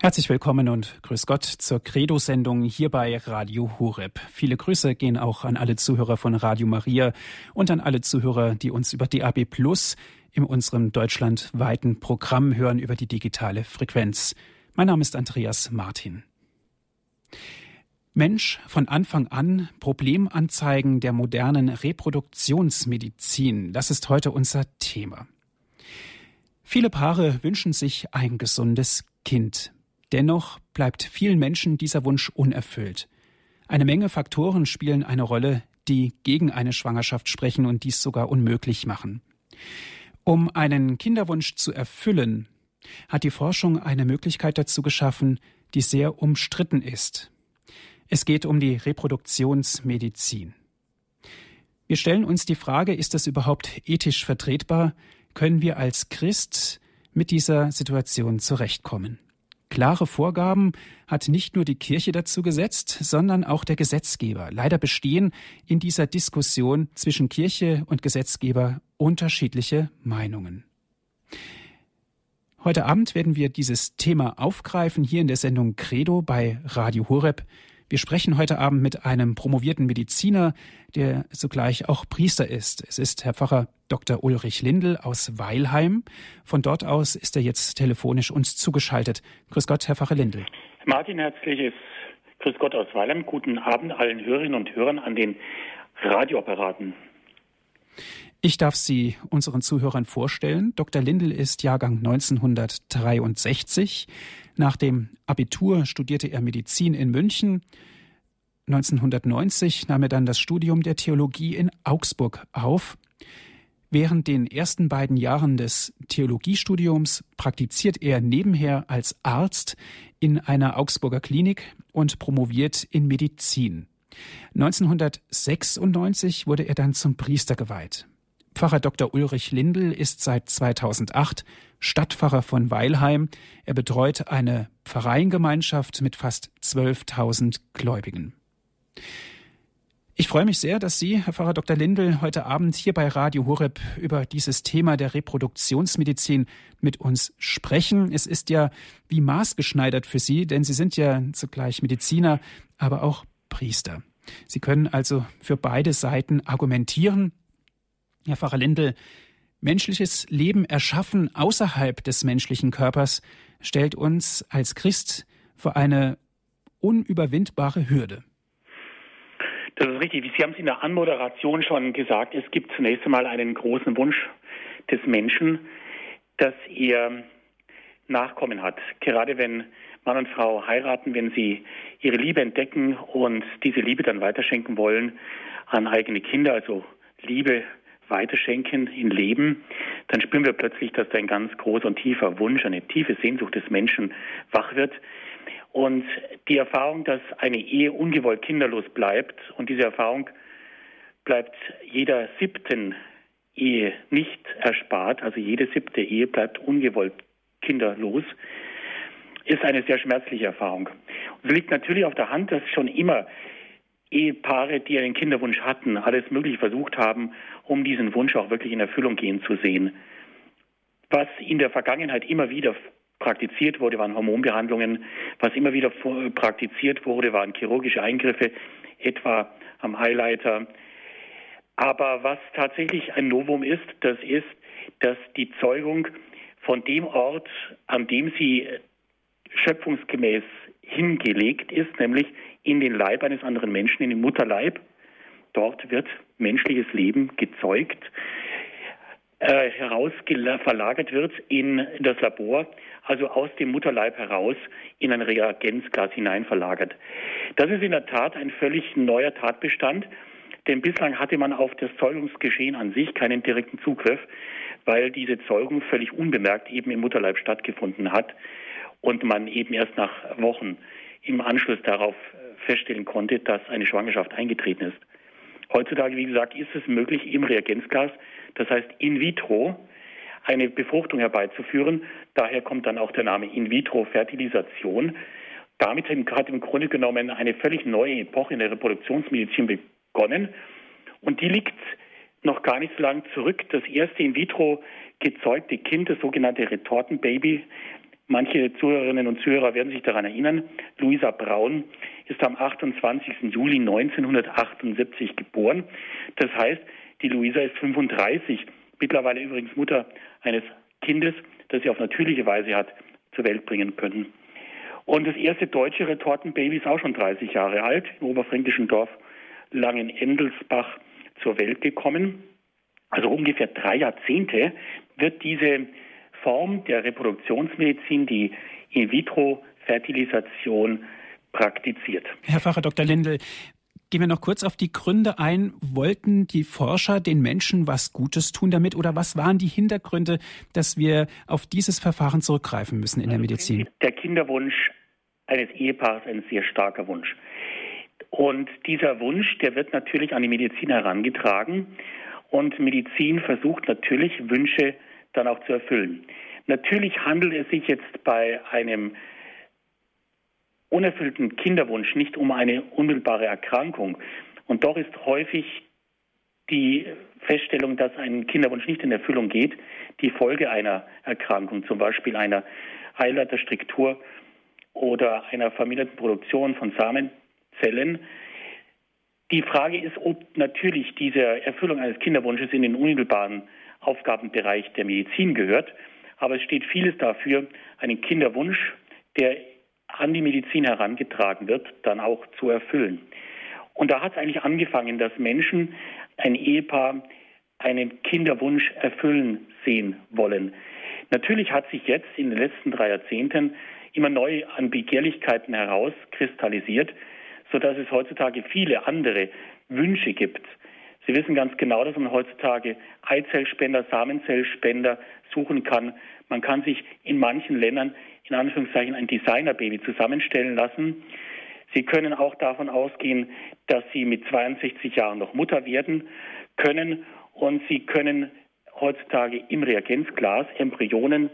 Herzlich willkommen und grüß Gott zur Credo-Sendung hier bei Radio Horeb. Viele Grüße gehen auch an alle Zuhörer von Radio Maria und an alle Zuhörer, die uns über DAB Plus in unserem deutschlandweiten Programm hören über die digitale Frequenz. Mein Name ist Andreas Martin. Mensch von Anfang an Problemanzeigen der modernen Reproduktionsmedizin. Das ist heute unser Thema. Viele Paare wünschen sich ein gesundes Kind. Dennoch bleibt vielen Menschen dieser Wunsch unerfüllt. Eine Menge Faktoren spielen eine Rolle, die gegen eine Schwangerschaft sprechen und dies sogar unmöglich machen. Um einen Kinderwunsch zu erfüllen, hat die Forschung eine Möglichkeit dazu geschaffen, die sehr umstritten ist. Es geht um die Reproduktionsmedizin. Wir stellen uns die Frage, ist das überhaupt ethisch vertretbar? Können wir als Christ mit dieser Situation zurechtkommen? Klare Vorgaben hat nicht nur die Kirche dazu gesetzt, sondern auch der Gesetzgeber. Leider bestehen in dieser Diskussion zwischen Kirche und Gesetzgeber unterschiedliche Meinungen. Heute Abend werden wir dieses Thema aufgreifen hier in der Sendung Credo bei Radio Horeb. Wir sprechen heute Abend mit einem promovierten Mediziner, der zugleich auch Priester ist. Es ist Herr Pfarrer Dr. Ulrich Lindl aus Weilheim. Von dort aus ist er jetzt telefonisch uns zugeschaltet. Grüß Gott, Herr Pfarrer Lindl. Martin, herzliches Grüß Gott aus Weilheim. Guten Abend allen Hörerinnen und Hörern an den Radioapparaten. Ich darf Sie unseren Zuhörern vorstellen. Dr. Lindl ist Jahrgang 1963. Nach dem Abitur studierte er Medizin in München. 1990 nahm er dann das Studium der Theologie in Augsburg auf. Während den ersten beiden Jahren des Theologiestudiums praktiziert er nebenher als Arzt in einer Augsburger Klinik und promoviert in Medizin. 1996 wurde er dann zum Priester geweiht. Pfarrer Dr. Ulrich Lindl ist seit 2008 Stadtpfarrer von Weilheim. Er betreut eine Pfarreiengemeinschaft mit fast 12.000 Gläubigen. Ich freue mich sehr, dass Sie, Herr Pfarrer Dr. Lindl, heute Abend hier bei Radio Horeb über dieses Thema der Reproduktionsmedizin mit uns sprechen. Es ist ja wie maßgeschneidert für Sie, denn Sie sind ja zugleich Mediziner, aber auch Priester. Sie können also für beide Seiten argumentieren. Herr Pfarrer Lindl, menschliches Leben erschaffen außerhalb des menschlichen Körpers stellt uns als Christ vor eine unüberwindbare Hürde. Das ist richtig. Sie haben es in der Anmoderation schon gesagt. Es gibt zunächst einmal einen großen Wunsch des Menschen, dass er Nachkommen hat. Gerade wenn Mann und Frau heiraten, wenn sie ihre Liebe entdecken und diese Liebe dann weiterschenken wollen an eigene Kinder, also Liebe weiterschenken in Leben, dann spüren wir plötzlich, dass da ein ganz großer und tiefer Wunsch, eine tiefe Sehnsucht des Menschen wach wird. Und die Erfahrung, dass eine Ehe ungewollt kinderlos bleibt, und diese Erfahrung bleibt jeder siebten Ehe nicht erspart, also jede siebte Ehe bleibt ungewollt kinderlos, ist eine sehr schmerzliche Erfahrung. Es liegt natürlich auf der Hand, dass schon immer Ehepaare, die einen Kinderwunsch hatten, alles Mögliche versucht haben, um diesen Wunsch auch wirklich in Erfüllung gehen zu sehen. Was in der Vergangenheit immer wieder praktiziert wurde, waren Hormonbehandlungen. Was immer wieder praktiziert wurde, waren chirurgische Eingriffe, etwa am Highlighter. Aber was tatsächlich ein Novum ist, das ist, dass die Zeugung von dem Ort, an dem sie schöpfungsgemäß hingelegt ist, nämlich in den Leib eines anderen Menschen, in den Mutterleib. Dort wird menschliches Leben gezeugt, äh, heraus verlagert wird in das Labor, also aus dem Mutterleib heraus in ein Reagenzglas hinein verlagert. Das ist in der Tat ein völlig neuer Tatbestand, denn bislang hatte man auf das Zeugungsgeschehen an sich keinen direkten Zugriff, weil diese Zeugung völlig unbemerkt eben im Mutterleib stattgefunden hat und man eben erst nach Wochen im Anschluss darauf feststellen konnte, dass eine Schwangerschaft eingetreten ist. Heutzutage, wie gesagt, ist es möglich, im Reagenzglas, das heißt in vitro, eine Befruchtung herbeizuführen. Daher kommt dann auch der Name In-vitro-Fertilisation. Damit hat im Grunde genommen eine völlig neue Epoche in der Reproduktionsmedizin begonnen. Und die liegt noch gar nicht so lange zurück. Das erste in vitro gezeugte Kind, das sogenannte Retortenbaby, Manche Zuhörerinnen und Zuhörer werden sich daran erinnern, Luisa Braun ist am 28. Juli 1978 geboren. Das heißt, die Luisa ist 35, mittlerweile übrigens Mutter eines Kindes, das sie auf natürliche Weise hat zur Welt bringen können. Und das erste deutsche Retortenbaby ist auch schon 30 Jahre alt, im oberfränkischen Dorf Langen-Endelsbach zur Welt gekommen. Also ungefähr drei Jahrzehnte wird diese Form der Reproduktionsmedizin, die In-vitro-Fertilisation, praktiziert. Herr Pfarrer Dr. Lindel, Gehen wir noch kurz auf die Gründe ein. Wollten die Forscher den Menschen was Gutes tun damit oder was waren die Hintergründe, dass wir auf dieses Verfahren zurückgreifen müssen in der Medizin? Der Kinderwunsch eines Ehepaares ein sehr starker Wunsch. Und dieser Wunsch, der wird natürlich an die Medizin herangetragen und Medizin versucht natürlich Wünsche dann auch zu erfüllen. Natürlich handelt es sich jetzt bei einem unerfüllten Kinderwunsch nicht um eine unmittelbare Erkrankung. Und doch ist häufig die Feststellung, dass ein Kinderwunsch nicht in Erfüllung geht, die Folge einer Erkrankung, zum Beispiel einer Eileiterstruktur oder einer verminderten Produktion von Samenzellen. Die Frage ist, ob natürlich diese Erfüllung eines Kinderwunsches in den unmittelbaren Aufgabenbereich der Medizin gehört. Aber es steht vieles dafür, einen Kinderwunsch, der an die Medizin herangetragen wird, dann auch zu erfüllen. Und da hat es eigentlich angefangen, dass Menschen, ein Ehepaar, einen Kinderwunsch erfüllen sehen wollen. Natürlich hat sich jetzt in den letzten drei Jahrzehnten immer neu an Begehrlichkeiten herauskristallisiert, sodass es heutzutage viele andere Wünsche gibt. Sie wissen ganz genau, dass man heutzutage Eizellspender, Samenzellspender suchen kann. Man kann sich in manchen Ländern in Anführungszeichen ein Designerbaby zusammenstellen lassen. Sie können auch davon ausgehen, dass Sie mit 62 Jahren noch Mutter werden können und Sie können heutzutage im Reagenzglas Embryonen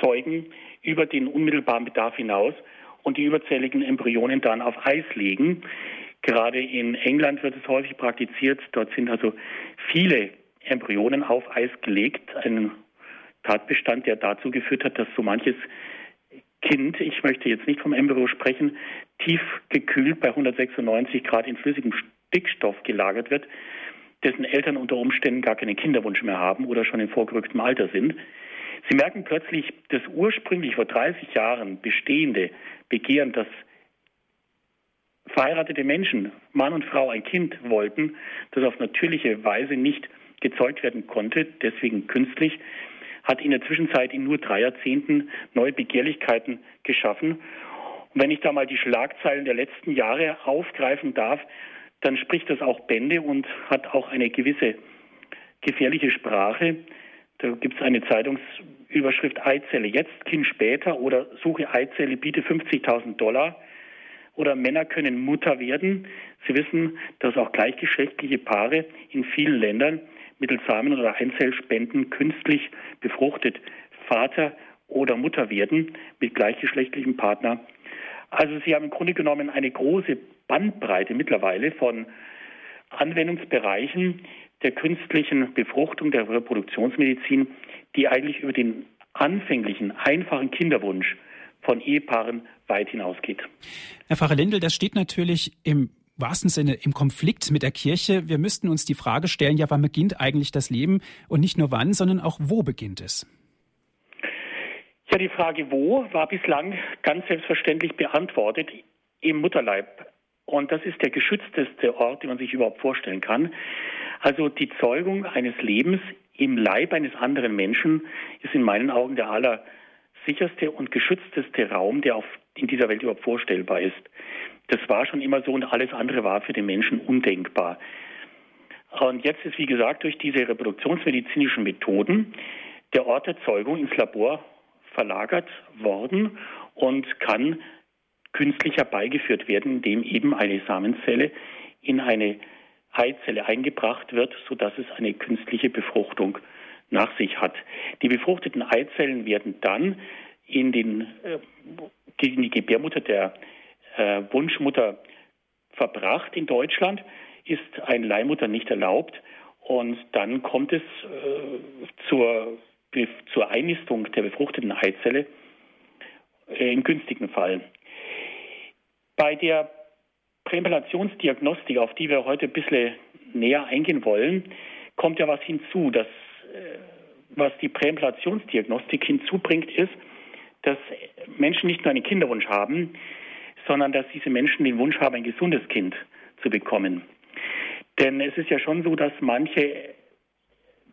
zeugen über den unmittelbaren Bedarf hinaus und die überzähligen Embryonen dann auf Eis legen. Gerade in England wird es häufig praktiziert. Dort sind also viele Embryonen auf Eis gelegt. Ein Tatbestand, der dazu geführt hat, dass so manches Kind, ich möchte jetzt nicht vom Embryo sprechen, tief gekühlt bei 196 Grad in flüssigem Stickstoff gelagert wird, dessen Eltern unter Umständen gar keinen Kinderwunsch mehr haben oder schon in vorgerücktem Alter sind. Sie merken plötzlich, das ursprünglich vor 30 Jahren bestehende Begehren, dass verheiratete Menschen, Mann und Frau, ein Kind wollten, das auf natürliche Weise nicht gezeugt werden konnte, deswegen künstlich, hat in der Zwischenzeit in nur drei Jahrzehnten neue Begehrlichkeiten geschaffen. Und wenn ich da mal die Schlagzeilen der letzten Jahre aufgreifen darf, dann spricht das auch Bände und hat auch eine gewisse gefährliche Sprache. Da gibt es eine Zeitungsüberschrift Eizelle jetzt, Kind später oder Suche Eizelle, biete 50.000 Dollar. Oder Männer können Mutter werden. Sie wissen, dass auch gleichgeschlechtliche Paare in vielen Ländern mittels Samen- oder Einzellspenden künstlich befruchtet Vater oder Mutter werden mit gleichgeschlechtlichem Partner. Also sie haben im Grunde genommen eine große Bandbreite mittlerweile von Anwendungsbereichen der künstlichen Befruchtung, der Reproduktionsmedizin, die eigentlich über den anfänglichen, einfachen Kinderwunsch von Ehepaaren weit hinausgeht. Herr Pfarrer Lindel, das steht natürlich im wahrsten Sinne im Konflikt mit der Kirche. Wir müssten uns die Frage stellen, ja, wann beginnt eigentlich das Leben? Und nicht nur wann, sondern auch wo beginnt es? Ja, die Frage wo war bislang ganz selbstverständlich beantwortet im Mutterleib. Und das ist der geschützteste Ort, den man sich überhaupt vorstellen kann. Also die Zeugung eines Lebens im Leib eines anderen Menschen ist in meinen Augen der allersicherste und geschützteste Raum, der auf, in dieser Welt überhaupt vorstellbar ist. Das war schon immer so und alles andere war für den Menschen undenkbar. Und jetzt ist, wie gesagt, durch diese reproduktionsmedizinischen Methoden der Ort der Zeugung ins Labor verlagert worden und kann künstlich herbeigeführt werden, indem eben eine Samenzelle in eine Eizelle eingebracht wird, sodass es eine künstliche Befruchtung nach sich hat. Die befruchteten Eizellen werden dann in, den, äh, in die Gebärmutter der äh, Wunschmutter verbracht in Deutschland, ist ein Leihmutter nicht erlaubt und dann kommt es äh, zur, zur Einnistung der befruchteten Eizelle äh, im günstigen Fall. Bei der Präimplantationsdiagnostik, auf die wir heute ein bisschen näher eingehen wollen, kommt ja was hinzu. Das, äh, was die Präimplantationsdiagnostik hinzubringt, ist, dass Menschen nicht nur einen Kinderwunsch haben, sondern dass diese Menschen den Wunsch haben, ein gesundes Kind zu bekommen. Denn es ist ja schon so, dass manche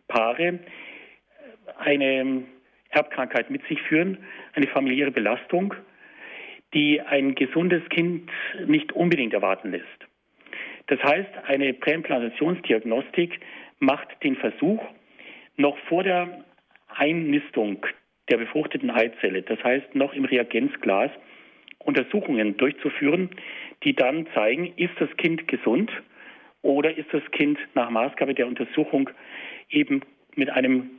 Paare eine Erbkrankheit mit sich führen, eine familiäre Belastung, die ein gesundes Kind nicht unbedingt erwarten lässt. Das heißt, eine Präimplantationsdiagnostik macht den Versuch, noch vor der Einnistung der befruchteten Eizelle, das heißt noch im Reagenzglas, Untersuchungen durchzuführen, die dann zeigen, ist das Kind gesund oder ist das Kind nach Maßgabe der Untersuchung eben mit einem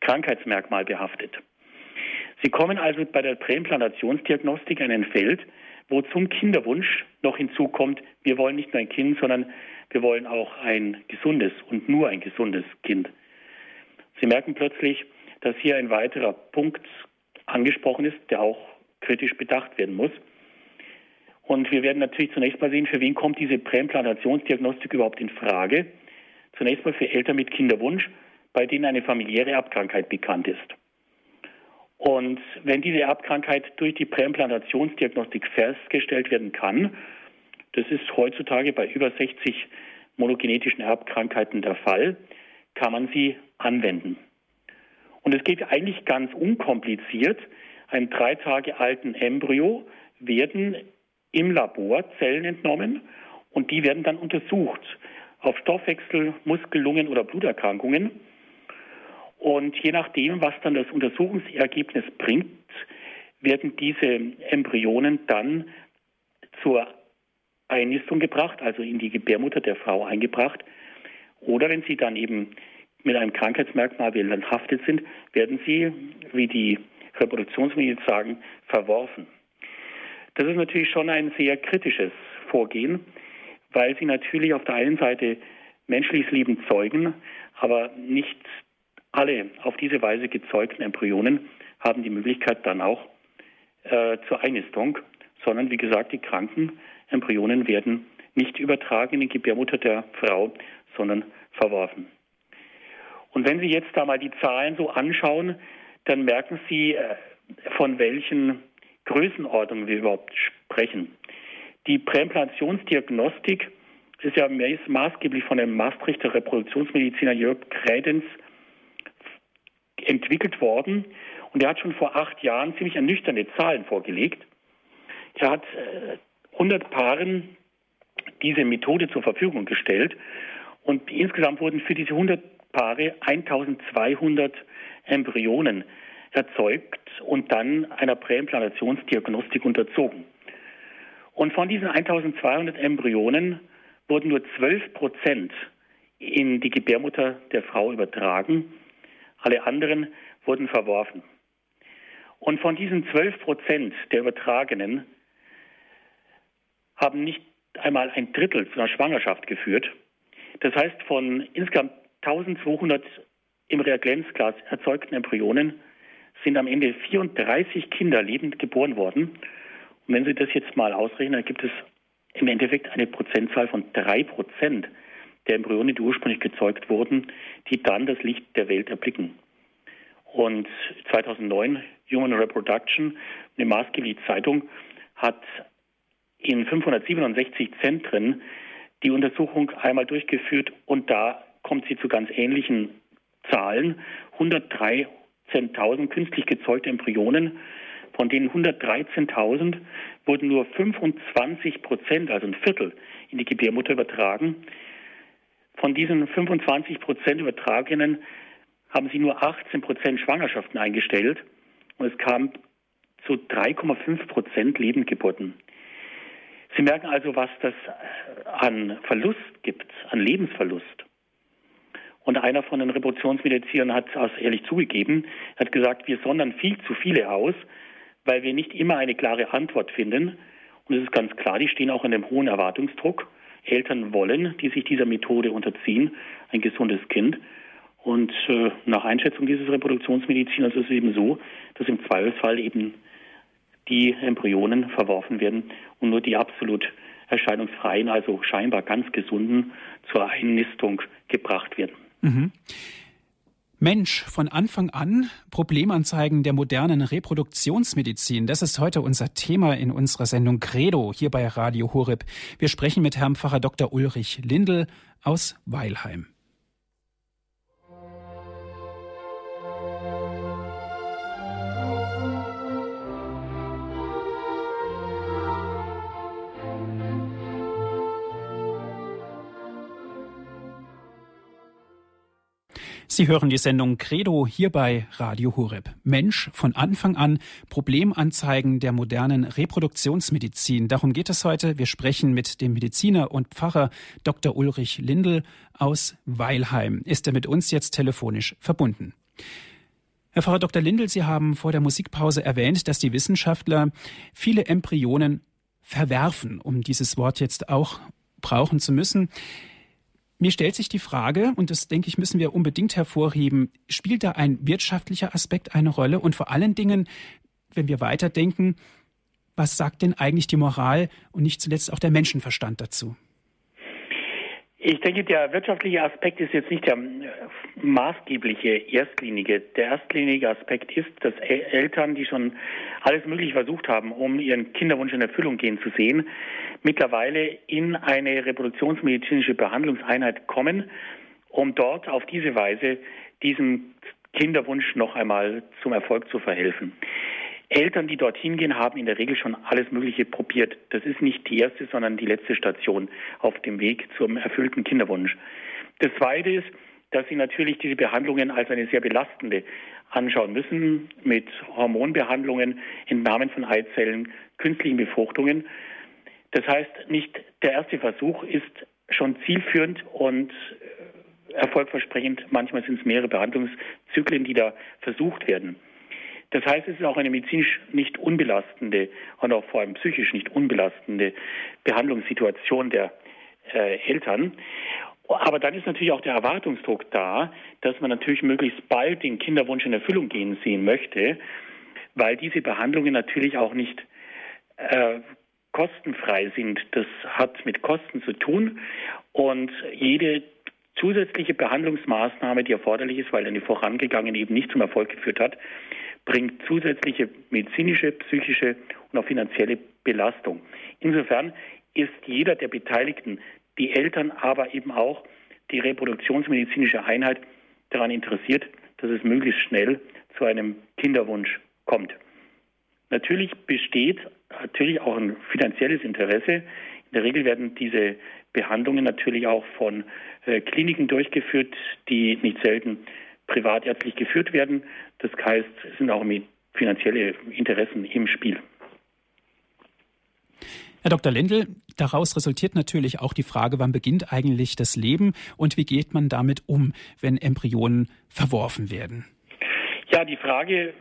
Krankheitsmerkmal behaftet. Sie kommen also bei der Präimplantationsdiagnostik in ein Feld, wo zum Kinderwunsch noch hinzukommt, wir wollen nicht nur ein Kind, sondern wir wollen auch ein gesundes und nur ein gesundes Kind. Sie merken plötzlich, dass hier ein weiterer Punkt angesprochen ist, der auch kritisch bedacht werden muss. Und wir werden natürlich zunächst mal sehen, für wen kommt diese Präimplantationsdiagnostik überhaupt in Frage. Zunächst mal für Eltern mit Kinderwunsch, bei denen eine familiäre Erbkrankheit bekannt ist. Und wenn diese Erbkrankheit durch die Präimplantationsdiagnostik festgestellt werden kann, das ist heutzutage bei über 60 monogenetischen Erbkrankheiten der Fall, kann man sie anwenden. Und es geht eigentlich ganz unkompliziert. Einem drei Tage alten Embryo werden im Labor Zellen entnommen und die werden dann untersucht auf Stoffwechsel, Muskel-, Lungen- oder Bluterkrankungen. Und je nachdem, was dann das Untersuchungsergebnis bringt, werden diese Embryonen dann zur Einnistung gebracht, also in die Gebärmutter der Frau eingebracht. Oder wenn sie dann eben mit einem Krankheitsmerkmal behaftet sind, werden sie, wie die Reproduktionsmedizin sagen, verworfen. Das ist natürlich schon ein sehr kritisches Vorgehen, weil sie natürlich auf der einen Seite menschliches Leben zeugen, aber nicht alle auf diese Weise gezeugten Embryonen haben die Möglichkeit dann auch äh, zur Einnistung, sondern wie gesagt, die kranken Embryonen werden nicht übertragen in die Gebärmutter der Frau, sondern verworfen. Und wenn Sie jetzt da mal die Zahlen so anschauen, dann merken Sie, äh, von welchen Größenordnungen wir überhaupt sprechen. Die Präimplantationsdiagnostik ist ja maßgeblich von dem Maastrichter Reproduktionsmediziner Jörg Krädens entwickelt worden. Und er hat schon vor acht Jahren ziemlich ernüchternde Zahlen vorgelegt. Er hat 100 äh, Paaren diese Methode zur Verfügung gestellt. Und insgesamt wurden für diese 100 Paare 1200 Embryonen erzeugt und dann einer Präimplantationsdiagnostik unterzogen. Und von diesen 1200 Embryonen wurden nur 12 Prozent in die Gebärmutter der Frau übertragen. Alle anderen wurden verworfen. Und von diesen 12 Prozent der Übertragenen haben nicht einmal ein Drittel zu einer Schwangerschaft geführt. Das heißt, von insgesamt 1200 im Reagenzglas erzeugten Embryonen sind am Ende 34 Kinder lebend geboren worden. Und wenn Sie das jetzt mal ausrechnen, dann gibt es im Endeffekt eine Prozentzahl von drei Prozent der Embryone, die ursprünglich gezeugt wurden, die dann das Licht der Welt erblicken. Und 2009 Human Reproduction, eine maßgebliche Zeitung, hat in 567 Zentren die Untersuchung einmal durchgeführt und da kommt sie zu ganz ähnlichen Zahlen. 103 113.000 künstlich gezeugte Embryonen. Von denen 113.000 wurden nur 25 Prozent, also ein Viertel, in die Gebärmutter übertragen. Von diesen 25 Prozent Übertragenen haben sie nur 18 Prozent Schwangerschaften eingestellt und es kam zu 3,5 Prozent Lebendgeburten. Sie merken also, was das an Verlust gibt, an Lebensverlust. Und einer von den Reproduktionsmedizinern hat es ehrlich zugegeben, hat gesagt, wir sondern viel zu viele aus, weil wir nicht immer eine klare Antwort finden. Und es ist ganz klar, die stehen auch in einem hohen Erwartungsdruck. Eltern wollen, die sich dieser Methode unterziehen, ein gesundes Kind. Und äh, nach Einschätzung dieses Reproduktionsmediziners ist es eben so, dass im Zweifelsfall eben die Embryonen verworfen werden und nur die absolut erscheinungsfreien, also scheinbar ganz gesunden, zur Einnistung gebracht werden. Mhm. Mensch, von Anfang an Problemanzeigen der modernen Reproduktionsmedizin. Das ist heute unser Thema in unserer Sendung Credo hier bei Radio Horeb. Wir sprechen mit Herrn Pfarrer Dr. Ulrich Lindel aus Weilheim. Sie hören die Sendung Credo hier bei Radio Horeb. Mensch von Anfang an Problemanzeigen der modernen Reproduktionsmedizin. Darum geht es heute. Wir sprechen mit dem Mediziner und Pfarrer Dr. Ulrich Lindel aus Weilheim. Ist er mit uns jetzt telefonisch verbunden? Herr Pfarrer Dr. Lindel, Sie haben vor der Musikpause erwähnt, dass die Wissenschaftler viele Embryonen verwerfen, um dieses Wort jetzt auch brauchen zu müssen. Mir stellt sich die Frage, und das denke ich, müssen wir unbedingt hervorheben, spielt da ein wirtschaftlicher Aspekt eine Rolle? Und vor allen Dingen, wenn wir weiterdenken, was sagt denn eigentlich die Moral und nicht zuletzt auch der Menschenverstand dazu? Ich denke, der wirtschaftliche Aspekt ist jetzt nicht der äh, maßgebliche erstlinige. Der erstlinige Aspekt ist, dass Eltern, die schon alles Mögliche versucht haben, um ihren Kinderwunsch in Erfüllung gehen zu sehen, mittlerweile in eine reproduktionsmedizinische Behandlungseinheit kommen, um dort auf diese Weise diesem Kinderwunsch noch einmal zum Erfolg zu verhelfen. Eltern, die dorthin gehen, haben in der Regel schon alles Mögliche probiert. Das ist nicht die erste, sondern die letzte Station auf dem Weg zum erfüllten Kinderwunsch. Das Zweite ist, dass sie natürlich diese Behandlungen als eine sehr belastende anschauen müssen, mit Hormonbehandlungen, Entnahmen von Eizellen, künstlichen Befruchtungen. Das heißt, nicht der erste Versuch ist schon zielführend und äh, erfolgversprechend. Manchmal sind es mehrere Behandlungszyklen, die da versucht werden. Das heißt, es ist auch eine medizinisch nicht unbelastende und auch vor allem psychisch nicht unbelastende Behandlungssituation der äh, Eltern. Aber dann ist natürlich auch der Erwartungsdruck da, dass man natürlich möglichst bald den Kinderwunsch in Erfüllung gehen sehen möchte, weil diese Behandlungen natürlich auch nicht äh, kostenfrei sind. Das hat mit Kosten zu tun und jede zusätzliche Behandlungsmaßnahme, die erforderlich ist, weil eine vorangegangene eben nicht zum Erfolg geführt hat, bringt zusätzliche medizinische, psychische und auch finanzielle Belastung. Insofern ist jeder der Beteiligten, die Eltern, aber eben auch die reproduktionsmedizinische Einheit daran interessiert, dass es möglichst schnell zu einem Kinderwunsch kommt. Natürlich besteht natürlich auch ein finanzielles Interesse. In der Regel werden diese Behandlungen natürlich auch von äh, Kliniken durchgeführt, die nicht selten privatärztlich geführt werden. Das heißt, es sind auch finanzielle Interessen im Spiel. Herr Dr. Lendl, daraus resultiert natürlich auch die Frage, wann beginnt eigentlich das Leben und wie geht man damit um, wenn Embryonen verworfen werden? Ja, die Frage,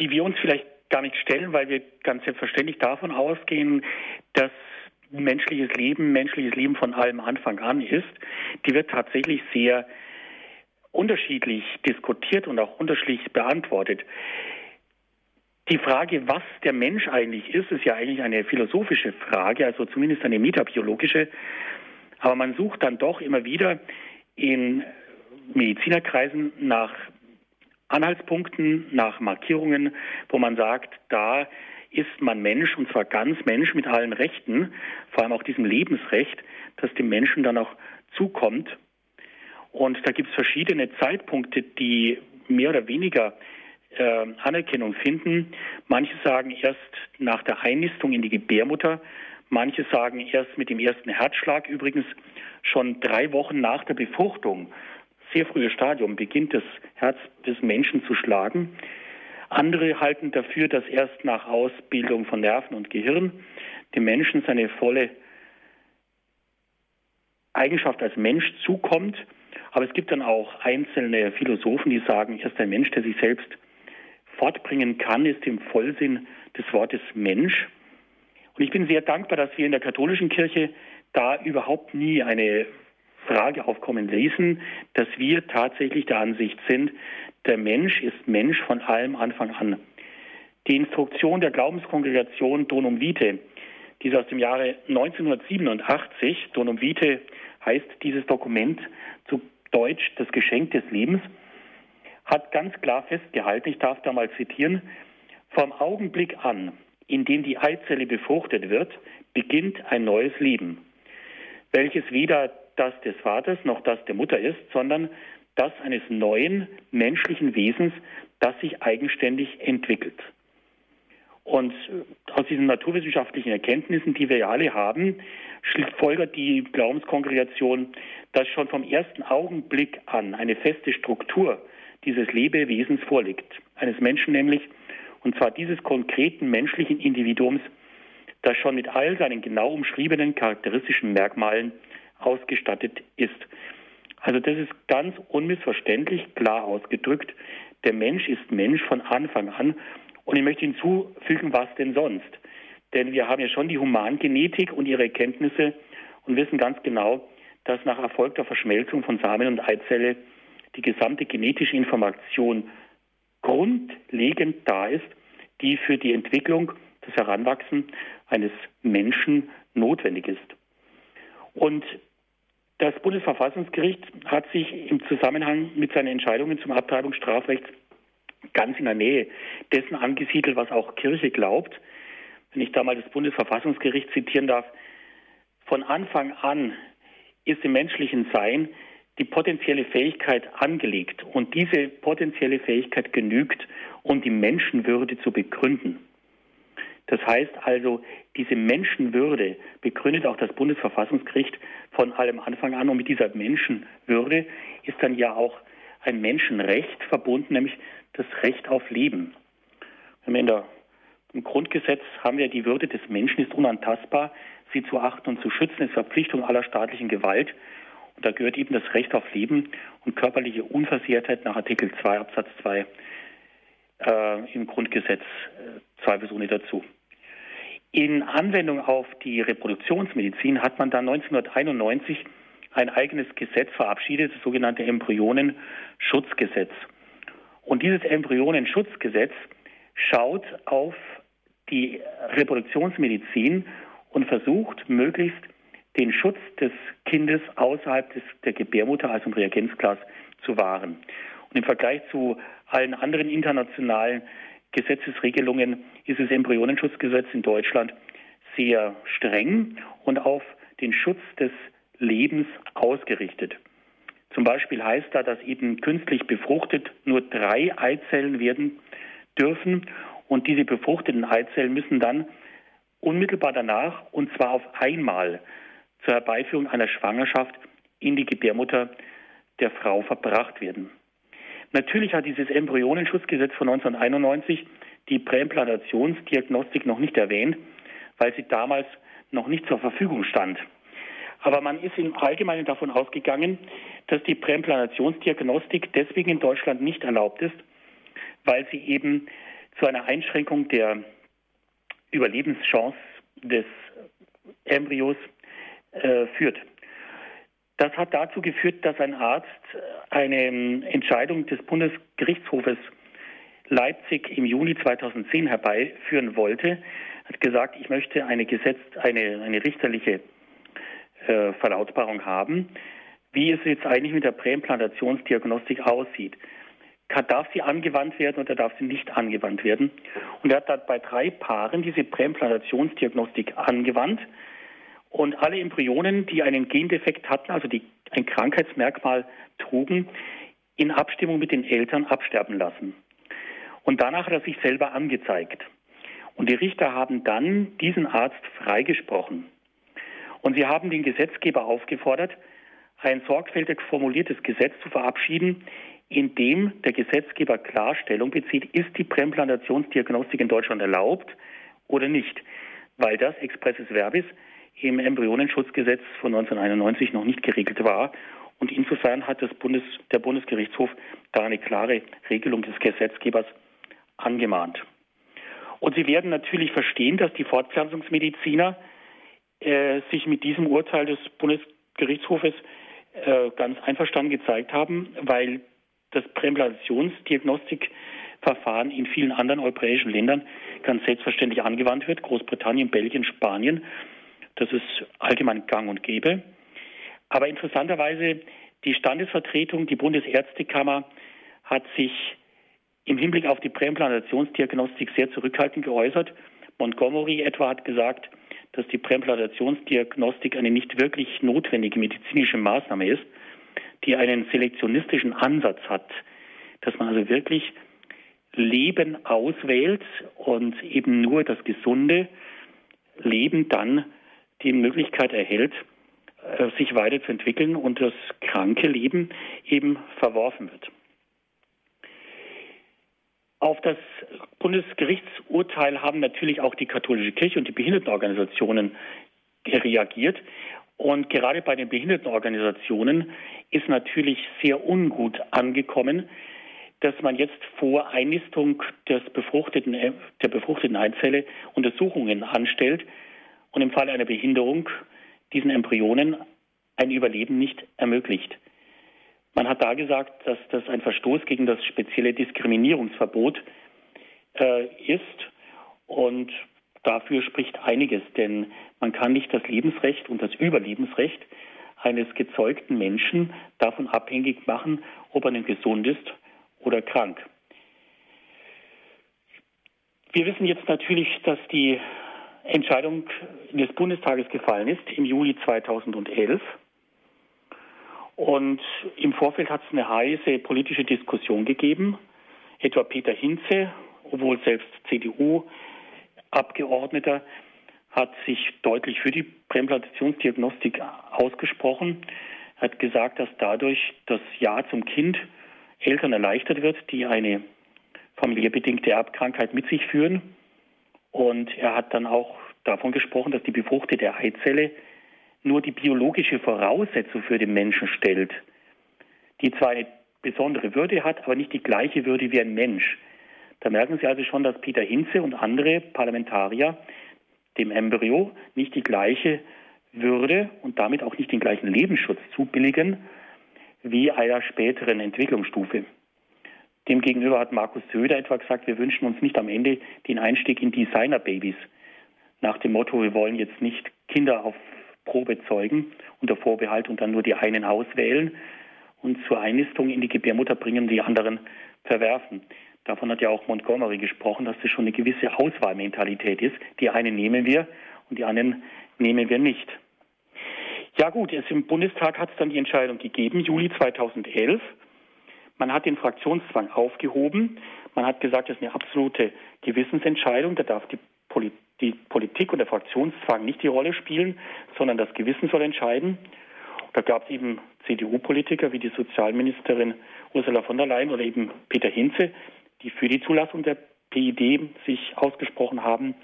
die wir uns vielleicht gar nicht stellen, weil wir ganz selbstverständlich davon ausgehen, dass menschliches Leben, menschliches Leben von allem Anfang an ist, die wird tatsächlich sehr unterschiedlich diskutiert und auch unterschiedlich beantwortet. Die Frage, was der Mensch eigentlich ist, ist ja eigentlich eine philosophische Frage, also zumindest eine metabiologische. Aber man sucht dann doch immer wieder in Medizinerkreisen nach Anhaltspunkten, nach Markierungen, wo man sagt, da ist man Mensch und zwar ganz Mensch mit allen Rechten, vor allem auch diesem Lebensrecht, das dem Menschen dann auch zukommt. Und da gibt es verschiedene Zeitpunkte, die mehr oder weniger äh, Anerkennung finden. Manche sagen erst nach der Einnistung in die Gebärmutter, manche sagen erst mit dem ersten Herzschlag, übrigens schon drei Wochen nach der Befruchtung, sehr frühes Stadium, beginnt das Herz des Menschen zu schlagen. Andere halten dafür, dass erst nach Ausbildung von Nerven und Gehirn dem Menschen seine volle Eigenschaft als Mensch zukommt. Aber es gibt dann auch einzelne Philosophen, die sagen, erst ein Mensch, der sich selbst fortbringen kann, ist im Vollsinn des Wortes Mensch. Und ich bin sehr dankbar, dass wir in der katholischen Kirche da überhaupt nie eine Frage aufkommen lesen, dass wir tatsächlich der Ansicht sind, der Mensch ist Mensch von allem Anfang an. Die Instruktion der Glaubenskongregation Donum Vitae, die ist aus dem Jahre 1987. Donum Vitae heißt dieses Dokument zu Deutsch das Geschenk des Lebens, hat ganz klar festgehalten, ich darf da mal zitieren, vom Augenblick an, in dem die Eizelle befruchtet wird, beginnt ein neues Leben, welches weder das des Vaters noch das der Mutter ist, sondern das eines neuen menschlichen Wesens, das sich eigenständig entwickelt. Und aus diesen naturwissenschaftlichen Erkenntnissen, die wir ja alle haben, folgert die Glaubenskongregation, dass schon vom ersten Augenblick an eine feste Struktur dieses Lebewesens vorliegt, eines Menschen nämlich, und zwar dieses konkreten menschlichen Individuums, das schon mit all seinen genau umschriebenen charakteristischen Merkmalen ausgestattet ist. Also das ist ganz unmissverständlich klar ausgedrückt. Der Mensch ist Mensch von Anfang an. Und ich möchte hinzufügen, was denn sonst? Denn wir haben ja schon die Humangenetik und ihre Erkenntnisse und wissen ganz genau, dass nach erfolgter Verschmelzung von Samen und Eizelle die gesamte genetische Information grundlegend da ist, die für die Entwicklung, das Heranwachsen eines Menschen notwendig ist. Und das Bundesverfassungsgericht hat sich im Zusammenhang mit seinen Entscheidungen zum Abtreibungsstrafrecht ganz in der Nähe dessen angesiedelt, was auch Kirche glaubt. Wenn ich da mal das Bundesverfassungsgericht zitieren darf, von Anfang an ist im menschlichen Sein die potenzielle Fähigkeit angelegt und diese potenzielle Fähigkeit genügt, um die Menschenwürde zu begründen. Das heißt also, diese Menschenwürde begründet auch das Bundesverfassungsgericht von allem Anfang an. Und mit dieser Menschenwürde ist dann ja auch ein Menschenrecht verbunden, nämlich das Recht auf Leben. In der, Im Grundgesetz haben wir die Würde des Menschen ist unantastbar. Sie zu achten und zu schützen ist Verpflichtung aller staatlichen Gewalt. Und da gehört eben das Recht auf Leben und körperliche Unversehrtheit nach Artikel 2 Absatz 2 äh, im Grundgesetz äh, zweifelsohne dazu. In Anwendung auf die Reproduktionsmedizin hat man dann 1991 ein eigenes Gesetz verabschiedet, das sogenannte Embryonenschutzgesetz. Und dieses Embryonenschutzgesetz schaut auf die Reproduktionsmedizin und versucht möglichst den Schutz des Kindes außerhalb des, der Gebärmutter, also im Reagenzglas, zu wahren. Und im Vergleich zu allen anderen internationalen Gesetzesregelungen ist das Embryonenschutzgesetz in Deutschland sehr streng und auf den Schutz des Lebens ausgerichtet. Zum Beispiel heißt da, dass eben künstlich befruchtet nur drei Eizellen werden dürfen und diese befruchteten Eizellen müssen dann unmittelbar danach und zwar auf einmal zur Herbeiführung einer Schwangerschaft in die Gebärmutter der Frau verbracht werden. Natürlich hat dieses Embryonenschutzgesetz von 1991 die Präimplantationsdiagnostik noch nicht erwähnt, weil sie damals noch nicht zur Verfügung stand. Aber man ist im Allgemeinen davon ausgegangen, dass die Präimplantationsdiagnostik deswegen in Deutschland nicht erlaubt ist, weil sie eben zu einer Einschränkung der Überlebenschance des Embryos äh, führt. Das hat dazu geführt, dass ein Arzt eine Entscheidung des Bundesgerichtshofes Leipzig im Juni 2010 herbeiführen wollte, hat gesagt, ich möchte eine Gesetz, eine, eine richterliche äh, Verlautbarung haben, wie es jetzt eigentlich mit der Präimplantationsdiagnostik aussieht. darf sie angewandt werden oder darf sie nicht angewandt werden? Und er hat dann bei drei Paaren diese Präimplantationsdiagnostik angewandt und alle Embryonen, die einen Gendefekt hatten, also die ein Krankheitsmerkmal trugen, in Abstimmung mit den Eltern absterben lassen. Und danach hat er sich selber angezeigt. Und die Richter haben dann diesen Arzt freigesprochen. Und sie haben den Gesetzgeber aufgefordert, ein sorgfältig formuliertes Gesetz zu verabschieden, in dem der Gesetzgeber Klarstellung bezieht, ist die Präimplantationsdiagnostik in Deutschland erlaubt oder nicht, weil das expresses Verbis im Embryonenschutzgesetz von 1991 noch nicht geregelt war. Und insofern hat Bundes, der Bundesgerichtshof da eine klare Regelung des Gesetzgebers angemahnt. Und Sie werden natürlich verstehen, dass die Fortpflanzungsmediziner äh, sich mit diesem Urteil des Bundesgerichtshofes äh, ganz einverstanden gezeigt haben, weil das Präimplantationsdiagnostik Verfahren in vielen anderen europäischen Ländern ganz selbstverständlich angewandt wird. Großbritannien, Belgien, Spanien. Das ist allgemein gang und gäbe. Aber interessanterweise, die Standesvertretung, die Bundesärztekammer, hat sich im Hinblick auf die Präimplantationsdiagnostik sehr zurückhaltend geäußert. Montgomery etwa hat gesagt, dass die Präimplantationsdiagnostik eine nicht wirklich notwendige medizinische Maßnahme ist, die einen selektionistischen Ansatz hat, dass man also wirklich Leben auswählt und eben nur das gesunde Leben dann die Möglichkeit erhält, äh, sich weiterzuentwickeln und das kranke Leben eben verworfen wird. Auf das Bundesgerichtsurteil haben natürlich auch die katholische Kirche und die Behindertenorganisationen reagiert. Und gerade bei den Behindertenorganisationen ist natürlich sehr ungut angekommen, dass man jetzt vor Einnistung des befruchteten, äh, der befruchteten Eizelle Untersuchungen anstellt und im Falle einer Behinderung diesen Embryonen ein Überleben nicht ermöglicht. Man hat da gesagt, dass das ein Verstoß gegen das spezielle Diskriminierungsverbot äh, ist und dafür spricht einiges, denn man kann nicht das Lebensrecht und das Überlebensrecht eines gezeugten Menschen davon abhängig machen, ob er nun gesund ist oder krank. Wir wissen jetzt natürlich, dass die Entscheidung des Bundestages gefallen ist im Juli 2011. Und im Vorfeld hat es eine heiße politische Diskussion gegeben. Etwa Peter Hinze, obwohl selbst CDU-Abgeordneter, hat sich deutlich für die Präimplantationsdiagnostik ausgesprochen, hat gesagt, dass dadurch das Ja zum Kind Eltern erleichtert wird, die eine familiebedingte Erbkrankheit mit sich führen. Und er hat dann auch davon gesprochen, dass die befruchtete Eizelle nur die biologische Voraussetzung für den Menschen stellt, die zwar eine besondere Würde hat, aber nicht die gleiche Würde wie ein Mensch. Da merken Sie also schon, dass Peter Hinze und andere Parlamentarier dem Embryo nicht die gleiche Würde und damit auch nicht den gleichen Lebensschutz zubilligen wie einer späteren Entwicklungsstufe. Demgegenüber hat Markus Söder etwa gesagt, wir wünschen uns nicht am Ende den Einstieg in Designer-Babys. Nach dem Motto, wir wollen jetzt nicht Kinder auf Probe zeugen unter Vorbehalt und dann nur die einen auswählen und zur Einnistung in die Gebärmutter bringen, die anderen verwerfen. Davon hat ja auch Montgomery gesprochen, dass das schon eine gewisse Auswahlmentalität ist. Die einen nehmen wir und die anderen nehmen wir nicht. Ja gut, es im Bundestag hat es dann die Entscheidung gegeben, Juli 2011. Man hat den Fraktionszwang aufgehoben. Man hat gesagt, das ist eine absolute Gewissensentscheidung. Da darf die Politik die Politik und der Fraktionszwang nicht die Rolle spielen, sondern das Gewissen soll entscheiden. Da gab es eben CDU-Politiker wie die Sozialministerin Ursula von der Leyen oder eben Peter Hinze, die für die Zulassung der PID sich ausgesprochen haben.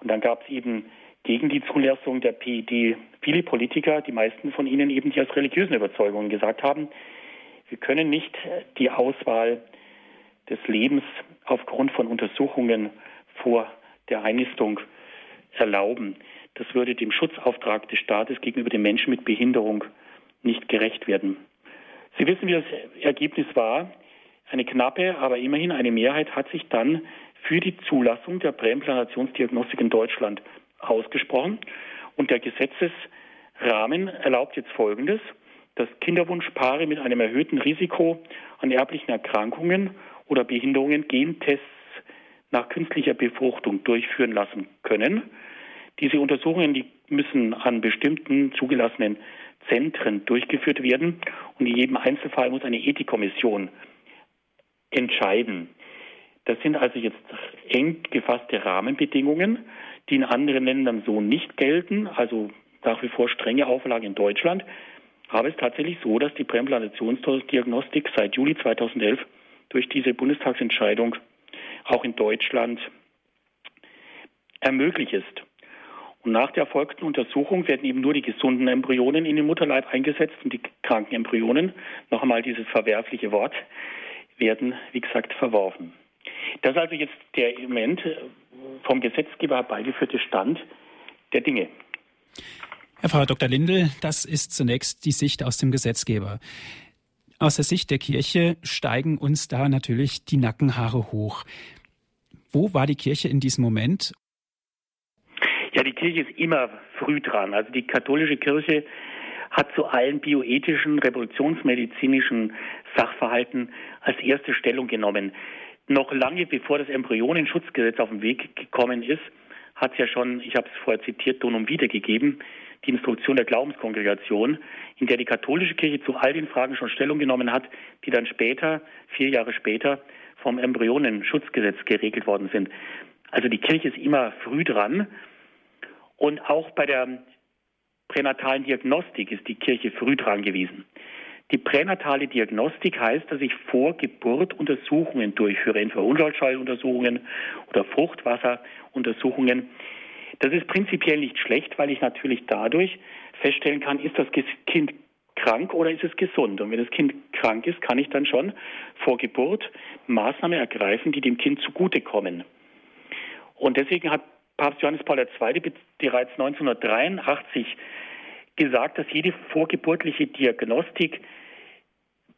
Und dann gab es eben gegen die Zulassung der PID viele Politiker, die meisten von ihnen eben, die aus religiösen Überzeugungen gesagt haben, wir können nicht die Auswahl des Lebens aufgrund von Untersuchungen vor der Einnistung erlauben. Das würde dem Schutzauftrag des Staates gegenüber den Menschen mit Behinderung nicht gerecht werden. Sie wissen, wie das Ergebnis war. Eine knappe, aber immerhin eine Mehrheit hat sich dann für die Zulassung der Präimplantationsdiagnostik in Deutschland ausgesprochen. Und der Gesetzesrahmen erlaubt jetzt Folgendes, dass Kinderwunschpaare mit einem erhöhten Risiko an erblichen Erkrankungen oder Behinderungen Gentests nach künstlicher Befruchtung durchführen lassen können. Diese Untersuchungen die müssen an bestimmten zugelassenen Zentren durchgeführt werden und in jedem Einzelfall muss eine Ethikkommission entscheiden. Das sind also jetzt eng gefasste Rahmenbedingungen, die in anderen Ländern so nicht gelten, also nach wie vor strenge Auflagen in Deutschland. Aber es ist tatsächlich so, dass die Präimplantationsdiagnostik seit Juli 2011 durch diese Bundestagsentscheidung auch in Deutschland ermöglicht ist. Und nach der erfolgten Untersuchung werden eben nur die gesunden Embryonen in den Mutterleib eingesetzt und die kranken Embryonen, noch einmal dieses verwerfliche Wort, werden, wie gesagt, verworfen. Das ist also jetzt der im Moment vom Gesetzgeber herbeigeführte Stand der Dinge. Herr Frau Dr. Lindel, das ist zunächst die Sicht aus dem Gesetzgeber. Aus der Sicht der Kirche steigen uns da natürlich die Nackenhaare hoch. Wo war die Kirche in diesem Moment? Ja, die Kirche ist immer früh dran. Also die katholische Kirche hat zu allen bioethischen, revolutionsmedizinischen Sachverhalten als erste Stellung genommen. Noch lange bevor das Embryonenschutzgesetz auf den Weg gekommen ist, hat es ja schon, ich habe es vorher zitiert, Donum wiedergegeben, die Instruktion der Glaubenskongregation, in der die katholische Kirche zu all den Fragen schon Stellung genommen hat, die dann später, vier Jahre später, vom Embryonenschutzgesetz geregelt worden sind. Also die Kirche ist immer früh dran. Und auch bei der pränatalen Diagnostik ist die Kirche früh dran gewesen. Die pränatale Diagnostik heißt, dass ich vor Geburt Untersuchungen durchführe, entweder Ultraschalluntersuchungen oder Fruchtwasseruntersuchungen. Das ist prinzipiell nicht schlecht, weil ich natürlich dadurch feststellen kann, ist das Kind krank oder ist es gesund? Und wenn das Kind krank ist, kann ich dann schon vor Geburt Maßnahmen ergreifen, die dem Kind zugutekommen. Und deswegen hat Papst Johannes Paul II. bereits 1983 gesagt, dass jede vorgeburtliche Diagnostik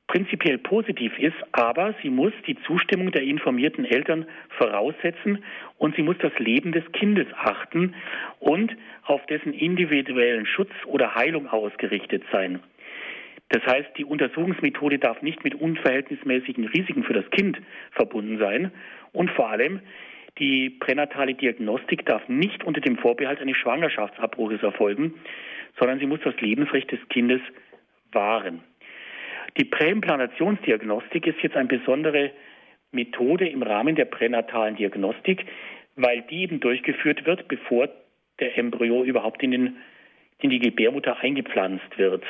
prinzipiell positiv ist, aber sie muss die Zustimmung der informierten Eltern voraussetzen und sie muss das Leben des Kindes achten und auf dessen individuellen Schutz oder Heilung ausgerichtet sein. Das heißt, die Untersuchungsmethode darf nicht mit unverhältnismäßigen Risiken für das Kind verbunden sein und vor allem die pränatale Diagnostik darf nicht unter dem Vorbehalt eines Schwangerschaftsabbruches erfolgen, sondern sie muss das Lebensrecht des Kindes wahren. Die Präimplantationsdiagnostik ist jetzt eine besondere Methode im Rahmen der pränatalen Diagnostik, weil die eben durchgeführt wird, bevor der Embryo überhaupt in, den, in die Gebärmutter eingepflanzt wird.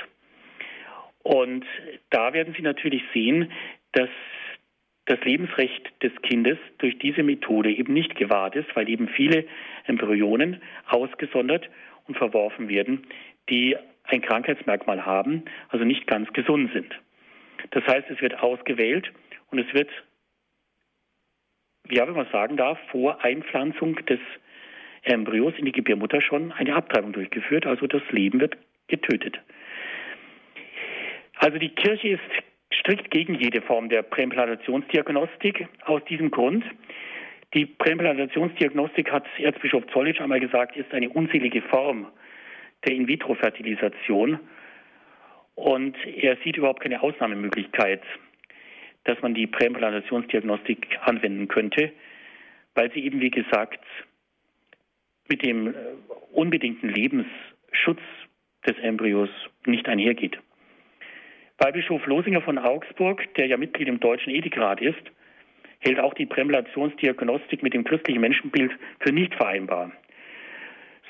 Und da werden Sie natürlich sehen, dass das Lebensrecht des Kindes durch diese Methode eben nicht gewahrt ist, weil eben viele Embryonen ausgesondert und verworfen werden, die ein Krankheitsmerkmal haben, also nicht ganz gesund sind. Das heißt, es wird ausgewählt und es wird, ja, wenn man sagen darf, vor Einpflanzung des Embryos in die Gebärmutter schon eine Abtreibung durchgeführt, also das Leben wird getötet. Also die Kirche ist strikt gegen jede Form der Präimplantationsdiagnostik aus diesem Grund. Die Präimplantationsdiagnostik, hat Erzbischof Zollitsch einmal gesagt, ist eine unselige Form der In-vitro-Fertilisation. Und er sieht überhaupt keine Ausnahmemöglichkeit, dass man die Präimplantationsdiagnostik anwenden könnte, weil sie eben, wie gesagt, mit dem unbedingten Lebensschutz des Embryos nicht einhergeht. Weihbischof Losinger von Augsburg, der ja Mitglied im Deutschen Ethikrat ist, hält auch die Prämulationsdiagnostik mit dem christlichen Menschenbild für nicht vereinbar,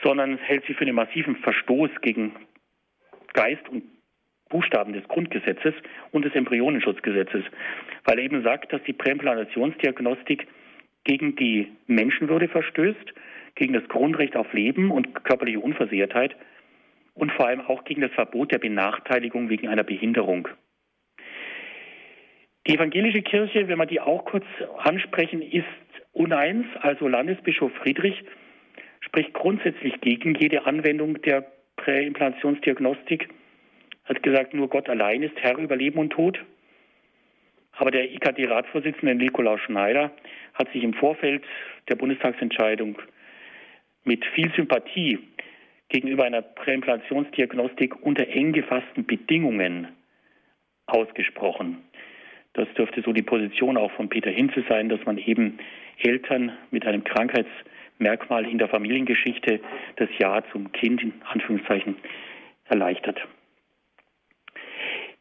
sondern hält sie für einen massiven Verstoß gegen Geist und Buchstaben des Grundgesetzes und des Embryonenschutzgesetzes, weil er eben sagt, dass die Präimplantationsdiagnostik gegen die Menschenwürde verstößt, gegen das Grundrecht auf Leben und körperliche Unversehrtheit und vor allem auch gegen das Verbot der Benachteiligung wegen einer Behinderung. Die evangelische Kirche, wenn wir die auch kurz ansprechen, ist uneins, also Landesbischof Friedrich spricht grundsätzlich gegen jede Anwendung der Präimplantationsdiagnostik. Er hat gesagt, nur Gott allein ist Herr über Leben und Tod. Aber der IKD-Ratsvorsitzende Nikolaus Schneider hat sich im Vorfeld der Bundestagsentscheidung mit viel Sympathie gegenüber einer Präimplantationsdiagnostik unter eng gefassten Bedingungen ausgesprochen. Das dürfte so die Position auch von Peter Hinze sein, dass man eben Eltern mit einem Krankheitsmerkmal in der Familiengeschichte das Ja zum Kind in Anführungszeichen erleichtert.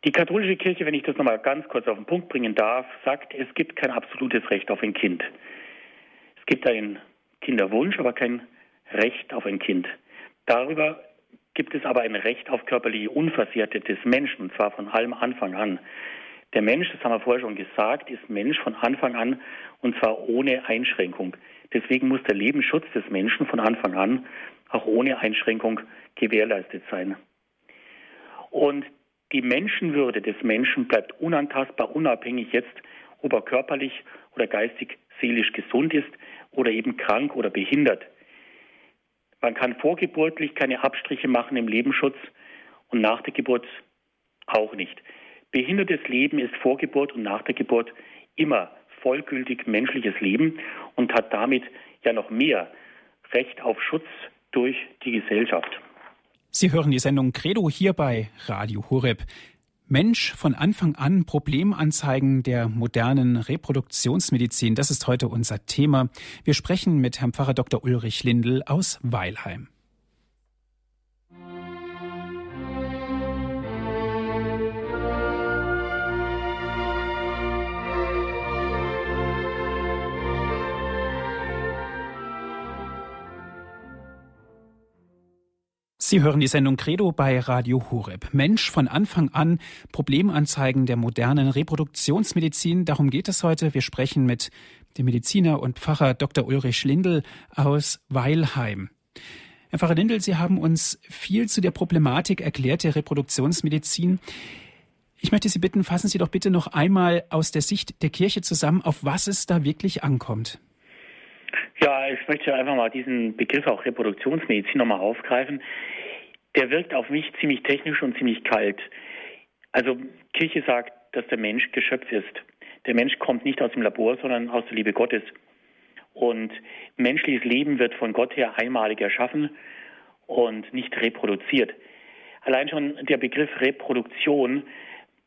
Die katholische Kirche, wenn ich das nochmal ganz kurz auf den Punkt bringen darf, sagt, es gibt kein absolutes Recht auf ein Kind. Es gibt einen Kinderwunsch, aber kein Recht auf ein Kind. Darüber gibt es aber ein Recht auf körperliche Unversehrtheit des Menschen, und zwar von allem Anfang an. Der Mensch, das haben wir vorher schon gesagt, ist Mensch von Anfang an und zwar ohne Einschränkung. Deswegen muss der Lebensschutz des Menschen von Anfang an auch ohne Einschränkung gewährleistet sein. Und die Menschenwürde des Menschen bleibt unantastbar, unabhängig jetzt, ob er körperlich oder geistig, seelisch gesund ist oder eben krank oder behindert. Man kann vorgeburtlich keine Abstriche machen im Lebensschutz und nach der Geburt auch nicht. Behindertes Leben ist vor Geburt und nach der Geburt immer vollgültig menschliches Leben und hat damit ja noch mehr Recht auf Schutz durch die Gesellschaft. Sie hören die Sendung Credo hier bei Radio Horeb. Mensch von Anfang an Problemanzeigen der modernen Reproduktionsmedizin. Das ist heute unser Thema. Wir sprechen mit Herrn Pfarrer Dr. Ulrich Lindel aus Weilheim. Sie hören die Sendung Credo bei Radio Horeb. Mensch von Anfang an Problemanzeigen der modernen Reproduktionsmedizin. Darum geht es heute. Wir sprechen mit dem Mediziner und Pfarrer Dr. Ulrich Lindel aus Weilheim. Herr Pfarrer Lindel, Sie haben uns viel zu der Problematik erklärt der Reproduktionsmedizin. Ich möchte Sie bitten, fassen Sie doch bitte noch einmal aus der Sicht der Kirche zusammen, auf was es da wirklich ankommt. Ja, ich möchte einfach mal diesen Begriff auch Reproduktionsmedizin nochmal aufgreifen der wirkt auf mich ziemlich technisch und ziemlich kalt. Also Kirche sagt, dass der Mensch Geschöpf ist. Der Mensch kommt nicht aus dem Labor, sondern aus der Liebe Gottes. Und menschliches Leben wird von Gott her einmalig erschaffen und nicht reproduziert. Allein schon der Begriff Reproduktion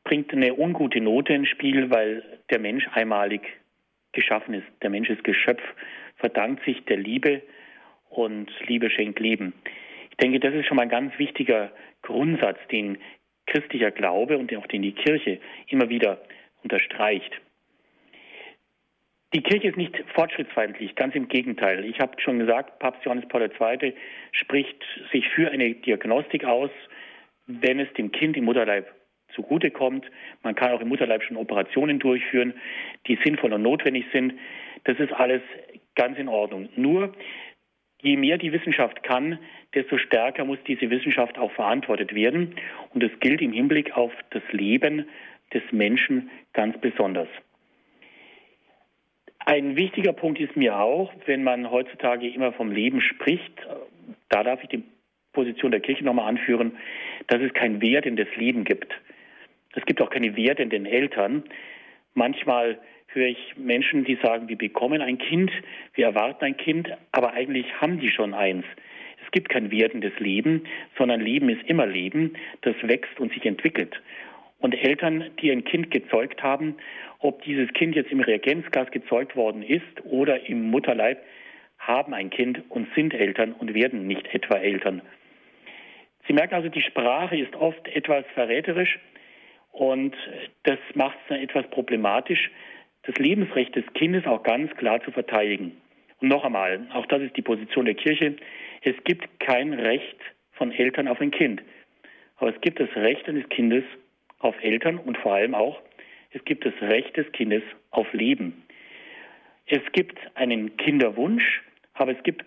bringt eine ungute Note ins Spiel, weil der Mensch einmalig geschaffen ist. Der Mensch ist Geschöpf, verdankt sich der Liebe und Liebe schenkt Leben denke, das ist schon mal ein ganz wichtiger Grundsatz, den christlicher Glaube und auch den die Kirche immer wieder unterstreicht. Die Kirche ist nicht fortschrittsfeindlich, ganz im Gegenteil. Ich habe schon gesagt, Papst Johannes Paul II. spricht sich für eine Diagnostik aus, wenn es dem Kind im Mutterleib zugutekommt. Man kann auch im Mutterleib schon Operationen durchführen, die sinnvoll und notwendig sind. Das ist alles ganz in Ordnung. Nur je mehr die Wissenschaft kann, desto stärker muss diese Wissenschaft auch verantwortet werden. Und das gilt im Hinblick auf das Leben des Menschen ganz besonders. Ein wichtiger Punkt ist mir auch, wenn man heutzutage immer vom Leben spricht, da darf ich die Position der Kirche nochmal anführen, dass es kein Wert in das Leben gibt. Es gibt auch keine Werte in den Eltern. Manchmal höre ich Menschen, die sagen, wir bekommen ein Kind, wir erwarten ein Kind, aber eigentlich haben die schon eins. Es gibt kein werdendes Leben, sondern Leben ist immer Leben, das wächst und sich entwickelt. Und Eltern, die ein Kind gezeugt haben, ob dieses Kind jetzt im Reagenzgas gezeugt worden ist oder im Mutterleib, haben ein Kind und sind Eltern und werden nicht etwa Eltern. Sie merken also, die Sprache ist oft etwas verräterisch und das macht es dann etwas problematisch, das Lebensrecht des Kindes auch ganz klar zu verteidigen. Und noch einmal, auch das ist die Position der Kirche, es gibt kein Recht von Eltern auf ein Kind. Aber es gibt das Recht eines Kindes auf Eltern und vor allem auch, es gibt das Recht des Kindes auf Leben. Es gibt einen Kinderwunsch, aber es gibt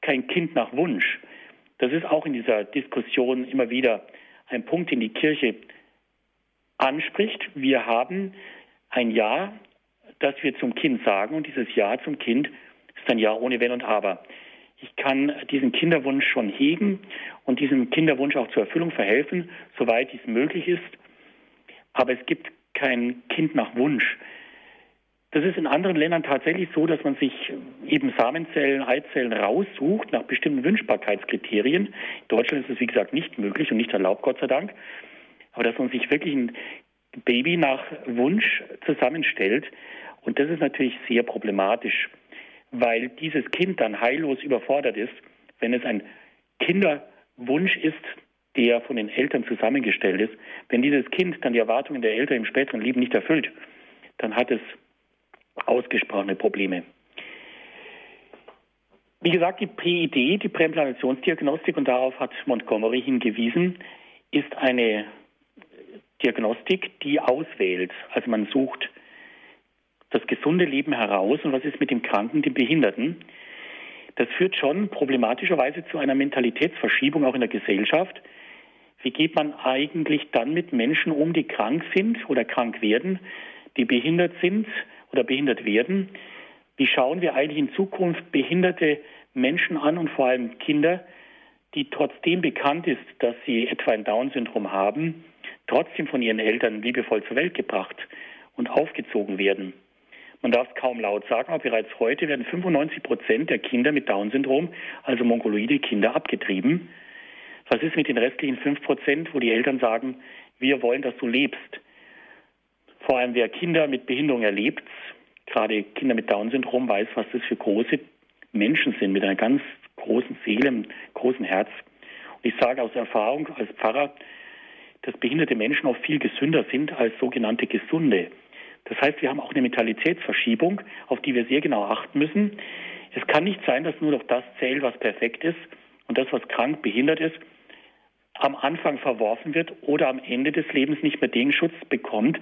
kein Kind nach Wunsch. Das ist auch in dieser Diskussion immer wieder ein Punkt, den die Kirche anspricht. Wir haben ein Ja das wir zum Kind sagen. Und dieses Ja zum Kind ist ein Ja ohne Wenn und Aber. Ich kann diesen Kinderwunsch schon hegen und diesem Kinderwunsch auch zur Erfüllung verhelfen, soweit dies möglich ist. Aber es gibt kein Kind nach Wunsch. Das ist in anderen Ländern tatsächlich so, dass man sich eben Samenzellen, Eizellen raussucht nach bestimmten Wünschbarkeitskriterien. In Deutschland ist es, wie gesagt, nicht möglich und nicht erlaubt, Gott sei Dank. Aber dass man sich wirklich ein Baby nach Wunsch zusammenstellt, und das ist natürlich sehr problematisch, weil dieses Kind dann heillos überfordert ist, wenn es ein Kinderwunsch ist, der von den Eltern zusammengestellt ist. Wenn dieses Kind dann die Erwartungen der Eltern im späteren Leben nicht erfüllt, dann hat es ausgesprochene Probleme. Wie gesagt, die PID, die Präimplantationsdiagnostik, und darauf hat Montgomery hingewiesen, ist eine Diagnostik, die auswählt. Also man sucht das gesunde Leben heraus und was ist mit dem Kranken, dem Behinderten. Das führt schon problematischerweise zu einer Mentalitätsverschiebung auch in der Gesellschaft. Wie geht man eigentlich dann mit Menschen um, die krank sind oder krank werden, die behindert sind oder behindert werden? Wie schauen wir eigentlich in Zukunft behinderte Menschen an und vor allem Kinder, die trotzdem bekannt ist, dass sie etwa ein Down-Syndrom haben, trotzdem von ihren Eltern liebevoll zur Welt gebracht und aufgezogen werden. Man darf es kaum laut sagen, aber bereits heute werden 95 Prozent der Kinder mit Down-Syndrom, also mongoloide Kinder, abgetrieben. Was ist mit den restlichen 5 Prozent, wo die Eltern sagen, wir wollen, dass du lebst? Vor allem wer Kinder mit Behinderung erlebt, gerade Kinder mit Down-Syndrom, weiß, was das für große Menschen sind, mit einer ganz großen Seele, einem großen Herz. Und ich sage aus Erfahrung als Pfarrer, dass behinderte Menschen oft viel gesünder sind als sogenannte Gesunde. Das heißt, wir haben auch eine Mentalitätsverschiebung, auf die wir sehr genau achten müssen. Es kann nicht sein, dass nur noch das zählt, was perfekt ist und das, was krank, behindert ist, am Anfang verworfen wird oder am Ende des Lebens nicht mehr den Schutz bekommt,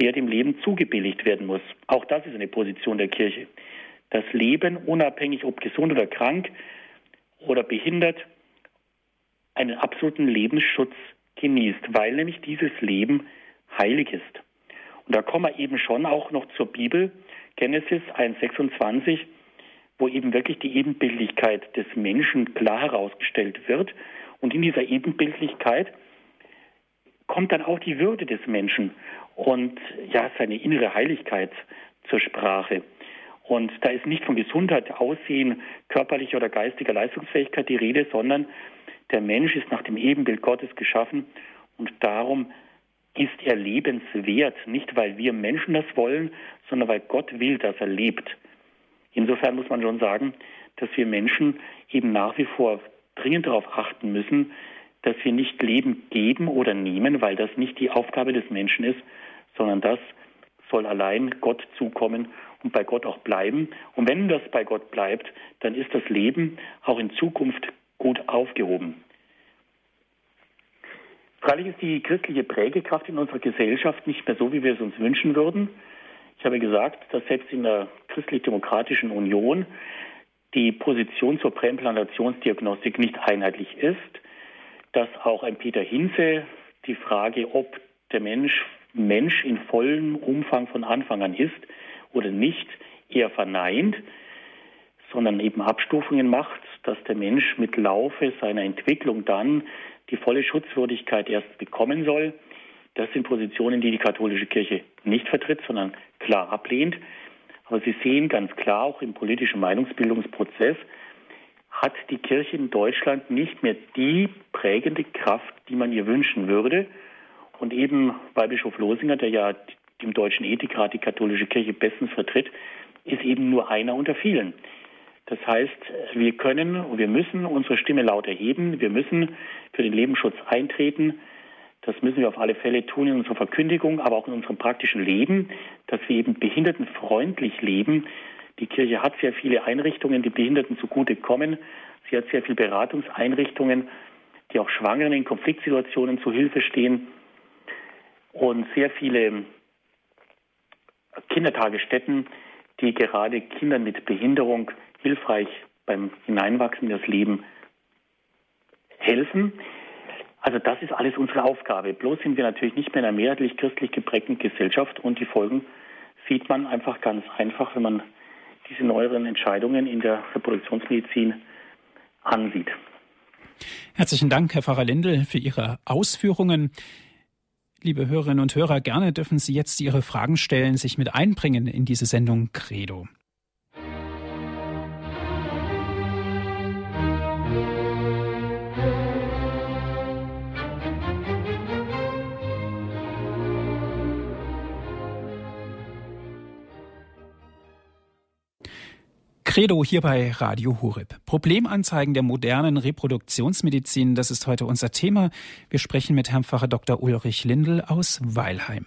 der dem Leben zugebilligt werden muss. Auch das ist eine Position der Kirche. Das Leben, unabhängig ob gesund oder krank oder behindert, einen absoluten Lebensschutz genießt, weil nämlich dieses Leben heilig ist. Und da kommen wir eben schon auch noch zur Bibel, Genesis 1,26, wo eben wirklich die Ebenbildlichkeit des Menschen klar herausgestellt wird. Und in dieser Ebenbildlichkeit kommt dann auch die Würde des Menschen und ja, seine innere Heiligkeit zur Sprache. Und da ist nicht von Gesundheit, Aussehen, körperlicher oder geistiger Leistungsfähigkeit die Rede, sondern der Mensch ist nach dem Ebenbild Gottes geschaffen und darum ist er lebenswert, nicht weil wir Menschen das wollen, sondern weil Gott will, dass er lebt. Insofern muss man schon sagen, dass wir Menschen eben nach wie vor dringend darauf achten müssen, dass wir nicht Leben geben oder nehmen, weil das nicht die Aufgabe des Menschen ist, sondern das soll allein Gott zukommen und bei Gott auch bleiben. Und wenn das bei Gott bleibt, dann ist das Leben auch in Zukunft gut aufgehoben. Freilich ist die christliche Prägekraft in unserer Gesellschaft nicht mehr so, wie wir es uns wünschen würden. Ich habe gesagt, dass selbst in der christlich-demokratischen Union die Position zur Präimplantationsdiagnostik nicht einheitlich ist, dass auch ein Peter Hinze die Frage, ob der Mensch Mensch in vollem Umfang von Anfang an ist oder nicht, eher verneint, sondern eben Abstufungen macht, dass der Mensch mit Laufe seiner Entwicklung dann die volle Schutzwürdigkeit erst bekommen soll. Das sind Positionen, die die katholische Kirche nicht vertritt, sondern klar ablehnt. Aber Sie sehen ganz klar, auch im politischen Meinungsbildungsprozess hat die Kirche in Deutschland nicht mehr die prägende Kraft, die man ihr wünschen würde. Und eben Weihbischof Losinger, der ja im Deutschen Ethikrat die katholische Kirche bestens vertritt, ist eben nur einer unter vielen. Das heißt, wir können und wir müssen unsere Stimme laut erheben. Wir müssen für den Lebensschutz eintreten. Das müssen wir auf alle Fälle tun in unserer Verkündigung, aber auch in unserem praktischen Leben, dass wir eben behindertenfreundlich leben. Die Kirche hat sehr viele Einrichtungen, die Behinderten zugutekommen. Sie hat sehr viele Beratungseinrichtungen, die auch Schwangeren in Konfliktsituationen zu Hilfe stehen und sehr viele Kindertagesstätten, die gerade Kindern mit Behinderung hilfreich beim Hineinwachsen in das Leben helfen. Also das ist alles unsere Aufgabe. Bloß sind wir natürlich nicht mehr in einer mehrheitlich christlich geprägten Gesellschaft und die Folgen sieht man einfach ganz einfach, wenn man diese neueren Entscheidungen in der Reproduktionsmedizin ansieht. Herzlichen Dank, Herr Pfarrer Lindel, für Ihre Ausführungen. Liebe Hörerinnen und Hörer, gerne dürfen Sie jetzt Ihre Fragen stellen, sich mit einbringen in diese Sendung Credo. Credo hier bei Radio Hureb. Problemanzeigen der modernen Reproduktionsmedizin, das ist heute unser Thema. Wir sprechen mit Herrn Pfarrer Dr. Ulrich Lindel aus Weilheim.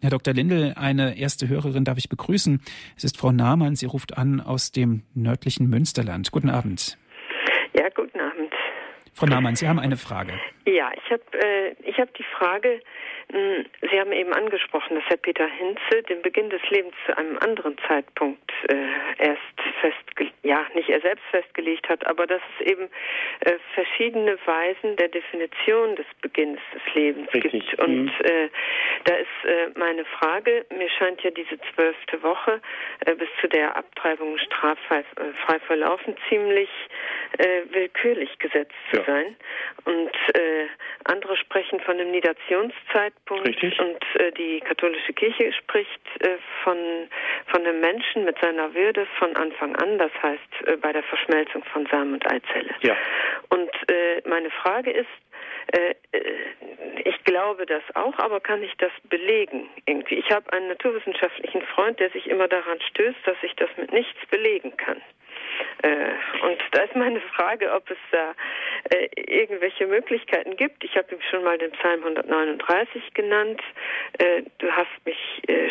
Herr Dr. Lindel, eine erste Hörerin darf ich begrüßen. Es ist Frau Nahmann. Sie ruft an aus dem nördlichen Münsterland. Guten Abend. Ja, guten Abend. Frau Nahmann, Sie haben eine Frage. Ja, ich habe äh, ich hab die Frage, Sie haben eben angesprochen, dass Herr Peter Hinze den Beginn des Lebens zu einem anderen Zeitpunkt äh, erst festgelegt, ja, nicht er selbst festgelegt hat, aber dass es eben äh, verschiedene Weisen der Definition des Beginns des Lebens Richtig. gibt. Und mhm. äh, da ist äh, meine Frage, mir scheint ja diese zwölfte Woche äh, bis zu der Abtreibung straffrei äh, frei verlaufen ziemlich willkürlich gesetzt zu ja. sein. Und andere sprechen von einem Nidationszeitpunkt Richtig. und äh, die katholische Kirche spricht äh, von, von einem Menschen mit seiner Würde von Anfang an, das heißt äh, bei der Verschmelzung von Samen und Eizelle. Ja. Und äh, meine Frage ist, äh, ich glaube das auch, aber kann ich das belegen irgendwie? Ich habe einen naturwissenschaftlichen Freund, der sich immer daran stößt, dass ich das mit nichts belegen kann. Äh, und da ist meine Frage, ob es da äh, irgendwelche Möglichkeiten gibt. Ich habe ihm schon mal den Psalm 139 genannt. Äh, du hast mich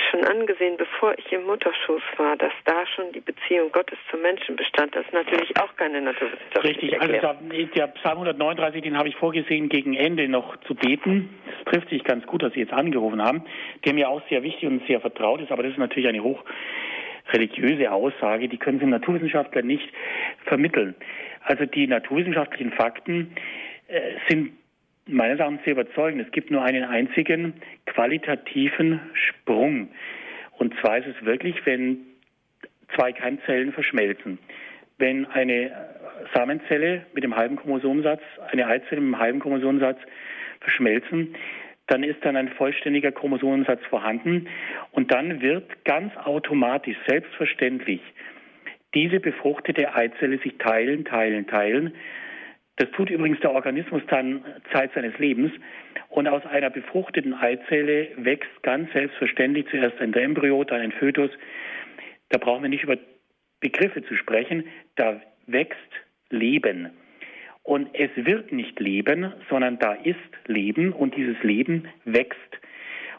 schon angesehen, bevor ich im Mutterschoß war, dass da schon die Beziehung Gottes zum Menschen bestand. Das ist natürlich auch keine Naturwissenschaft. Richtig, also da, der Psalm 139, den habe ich vorgesehen, gegen Ende noch zu beten. Es trifft sich ganz gut, dass Sie jetzt angerufen haben, der mir auch sehr wichtig und sehr vertraut ist, aber das ist natürlich eine hoch religiöse Aussage, die können Sie Naturwissenschaftler nicht vermitteln. Also die naturwissenschaftlichen Fakten äh, sind meines Erachtens sehr überzeugend. Es gibt nur einen einzigen qualitativen Sprung. Und zwar ist es wirklich, wenn zwei Keimzellen verschmelzen. Wenn eine Samenzelle mit dem halben Chromosomsatz, eine Eizelle mit dem halben Chromosomsatz verschmelzen, dann ist dann ein vollständiger Chromosomensatz vorhanden und dann wird ganz automatisch, selbstverständlich, diese befruchtete Eizelle sich teilen, teilen, teilen. Das tut übrigens der Organismus dann Zeit seines Lebens. Und aus einer befruchteten Eizelle wächst ganz selbstverständlich zuerst ein Embryo, dann ein Fötus. Da brauchen wir nicht über Begriffe zu sprechen. Da wächst Leben. Und es wird nicht leben, sondern da ist Leben und dieses Leben wächst.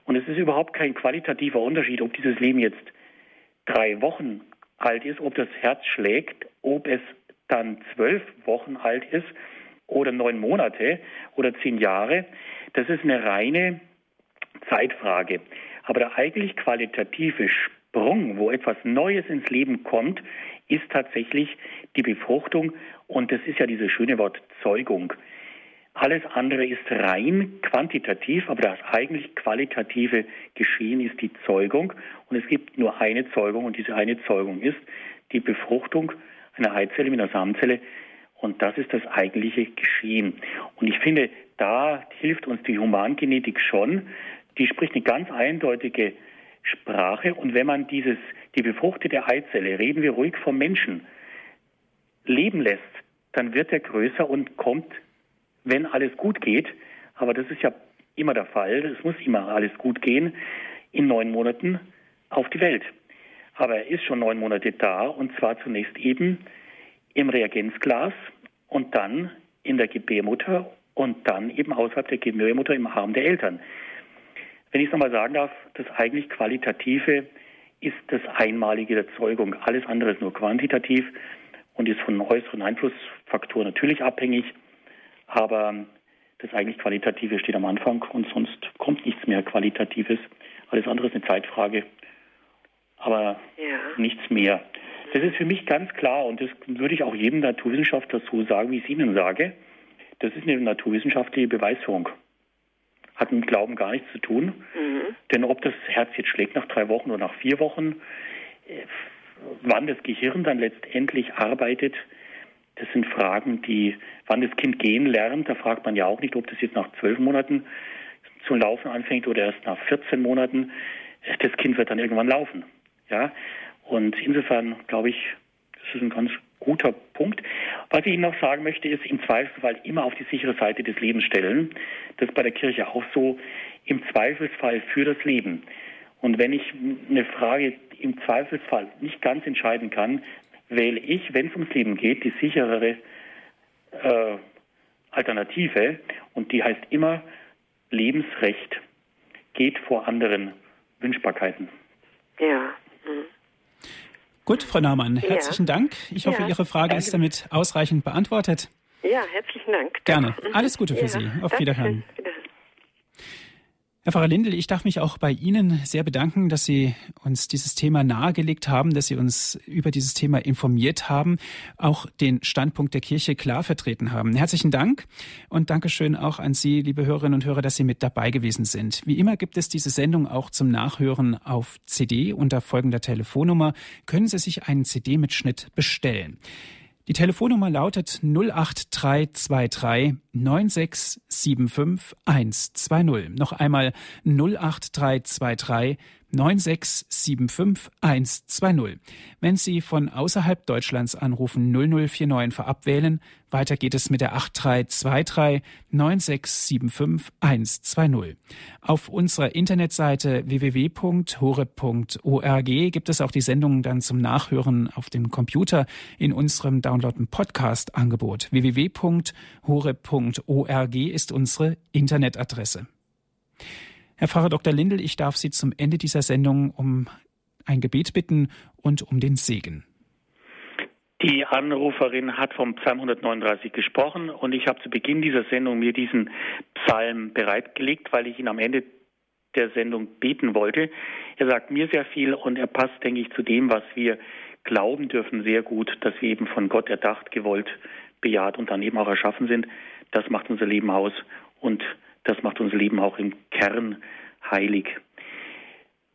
Und es ist überhaupt kein qualitativer Unterschied, ob dieses Leben jetzt drei Wochen alt ist, ob das Herz schlägt, ob es dann zwölf Wochen alt ist oder neun Monate oder zehn Jahre. Das ist eine reine Zeitfrage. Aber der eigentlich qualitative Sprung, wo etwas Neues ins Leben kommt, ist tatsächlich die Befruchtung und das ist ja dieses schöne Wort Zeugung. Alles andere ist rein quantitativ, aber das eigentlich qualitative Geschehen ist die Zeugung. Und es gibt nur eine Zeugung und diese eine Zeugung ist die Befruchtung einer Eizelle mit einer Samenzelle. Und das ist das eigentliche Geschehen. Und ich finde, da hilft uns die Humangenetik schon. Die spricht eine ganz eindeutige Sprache. Und wenn man dieses, die befruchtete Eizelle, reden wir ruhig vom Menschen, leben lässt, dann wird er größer und kommt, wenn alles gut geht, aber das ist ja immer der Fall, es muss immer alles gut gehen, in neun Monaten auf die Welt. Aber er ist schon neun Monate da und zwar zunächst eben im Reagenzglas und dann in der Gebärmutter und dann eben außerhalb der Gebärmutter im Arm der Eltern. Wenn ich es nochmal sagen darf, das eigentlich Qualitative ist das Einmalige der Zeugung. Alles andere ist nur quantitativ und ist von äußeren Einflussfaktoren natürlich abhängig. Aber das eigentlich Qualitative steht am Anfang und sonst kommt nichts mehr Qualitatives. Alles andere ist eine Zeitfrage, aber ja. nichts mehr. Das ist für mich ganz klar und das würde ich auch jedem Naturwissenschaftler so sagen, wie ich es Ihnen sage. Das ist eine naturwissenschaftliche Beweisführung. Hat mit Glauben gar nichts zu tun. Mhm. Denn ob das Herz jetzt schlägt nach drei Wochen oder nach vier Wochen, äh, wann das Gehirn dann letztendlich arbeitet, das sind Fragen, die, wann das Kind gehen lernt, da fragt man ja auch nicht, ob das jetzt nach zwölf Monaten zum Laufen anfängt oder erst nach 14 Monaten. Das Kind wird dann irgendwann laufen. Ja, und insofern glaube ich, das ist ein ganz guter Punkt. Was ich Ihnen noch sagen möchte, ist im Zweifelsfall immer auf die sichere Seite des Lebens stellen. Das ist bei der Kirche auch so. Im Zweifelsfall für das Leben. Und wenn ich eine Frage im Zweifelsfall nicht ganz entscheiden kann, wähle ich, wenn es ums Leben geht, die sicherere äh, Alternative. Und die heißt immer, Lebensrecht geht vor anderen Wünschbarkeiten. Ja. Mhm. Gut, Frau Naumann, herzlichen ja. Dank. Ich hoffe, ja, Ihre Frage danke. ist damit ausreichend beantwortet. Ja, herzlichen Dank. Gerne. Alles Gute für ja, Sie. Auf Wiederhören. Wiederhören. Herr Pfarrer Lindel, ich darf mich auch bei Ihnen sehr bedanken, dass Sie uns dieses Thema nahegelegt haben, dass Sie uns über dieses Thema informiert haben, auch den Standpunkt der Kirche klar vertreten haben. Herzlichen Dank und Dankeschön auch an Sie, liebe Hörerinnen und Hörer, dass Sie mit dabei gewesen sind. Wie immer gibt es diese Sendung auch zum Nachhören auf CD unter folgender Telefonnummer. Können Sie sich einen CD-Mitschnitt bestellen. Die Telefonnummer lautet 08323 9675 120. Noch einmal 08323 9675120. Wenn Sie von außerhalb Deutschlands anrufen, 0049 vorab wählen. Weiter geht es mit der 8323 9675120. Auf unserer Internetseite www.hore.org gibt es auch die Sendungen dann zum Nachhören auf dem Computer in unserem Downloaden Podcast Angebot. www.hore.org ist unsere Internetadresse. Herr Pfarrer Dr. Lindel, ich darf Sie zum Ende dieser Sendung um ein Gebet bitten und um den Segen. Die Anruferin hat vom Psalm 139 gesprochen und ich habe zu Beginn dieser Sendung mir diesen Psalm bereitgelegt, weil ich ihn am Ende der Sendung beten wollte. Er sagt mir sehr viel und er passt, denke ich, zu dem, was wir glauben dürfen, sehr gut, dass wir eben von Gott erdacht, gewollt, bejaht und dann eben auch erschaffen sind. Das macht unser Leben aus und das macht unser Leben auch im Kern heilig.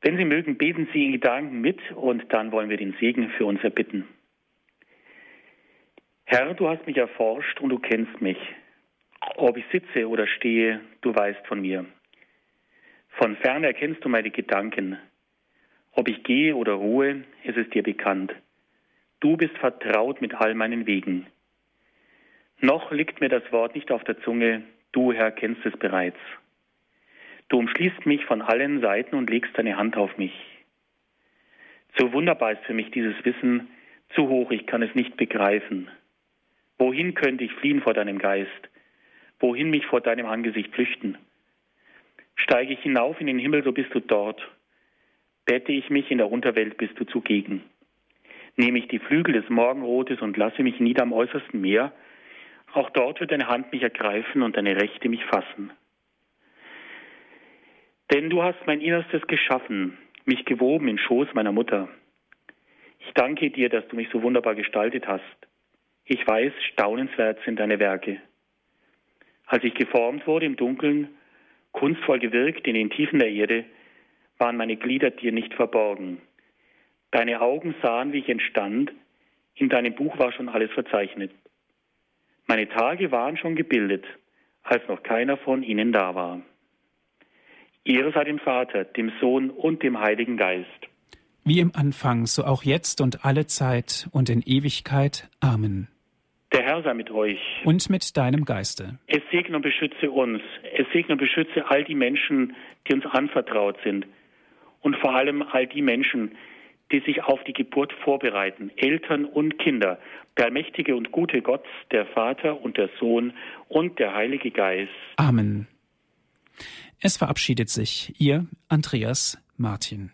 Wenn Sie mögen, beten Sie in Gedanken mit und dann wollen wir den Segen für uns erbitten. Herr, du hast mich erforscht und du kennst mich. Ob ich sitze oder stehe, du weißt von mir. Von fern erkennst du meine Gedanken. Ob ich gehe oder ruhe, es ist dir bekannt. Du bist vertraut mit all meinen Wegen. Noch liegt mir das Wort nicht auf der Zunge, Du, Herr, kennst es bereits. Du umschließt mich von allen Seiten und legst deine Hand auf mich. So wunderbar ist für mich dieses Wissen, zu hoch, ich kann es nicht begreifen. Wohin könnte ich fliehen vor deinem Geist? Wohin mich vor deinem Angesicht flüchten? Steige ich hinauf in den Himmel, so bist du dort. Bette ich mich in der Unterwelt, bist du zugegen. Nehme ich die Flügel des Morgenrotes und lasse mich nieder am äußersten Meer, auch dort wird deine Hand mich ergreifen und deine Rechte mich fassen. Denn du hast mein Innerstes geschaffen, mich gewoben in Schoß meiner Mutter. Ich danke dir, dass du mich so wunderbar gestaltet hast. Ich weiß, staunenswert sind deine Werke. Als ich geformt wurde im Dunkeln, kunstvoll gewirkt in den Tiefen der Erde, waren meine Glieder dir nicht verborgen. Deine Augen sahen, wie ich entstand, in deinem Buch war schon alles verzeichnet. Meine Tage waren schon gebildet, als noch keiner von ihnen da war. Ehre sei dem Vater, dem Sohn und dem Heiligen Geist. Wie im Anfang, so auch jetzt und alle Zeit und in Ewigkeit. Amen. Der Herr sei mit euch. Und mit deinem Geiste. Es segne und beschütze uns. Es segne und beschütze all die Menschen, die uns anvertraut sind. Und vor allem all die Menschen, die sich auf die Geburt vorbereiten, Eltern und Kinder, der allmächtige und gute Gott, der Vater und der Sohn und der Heilige Geist. Amen. Es verabschiedet sich Ihr Andreas Martin.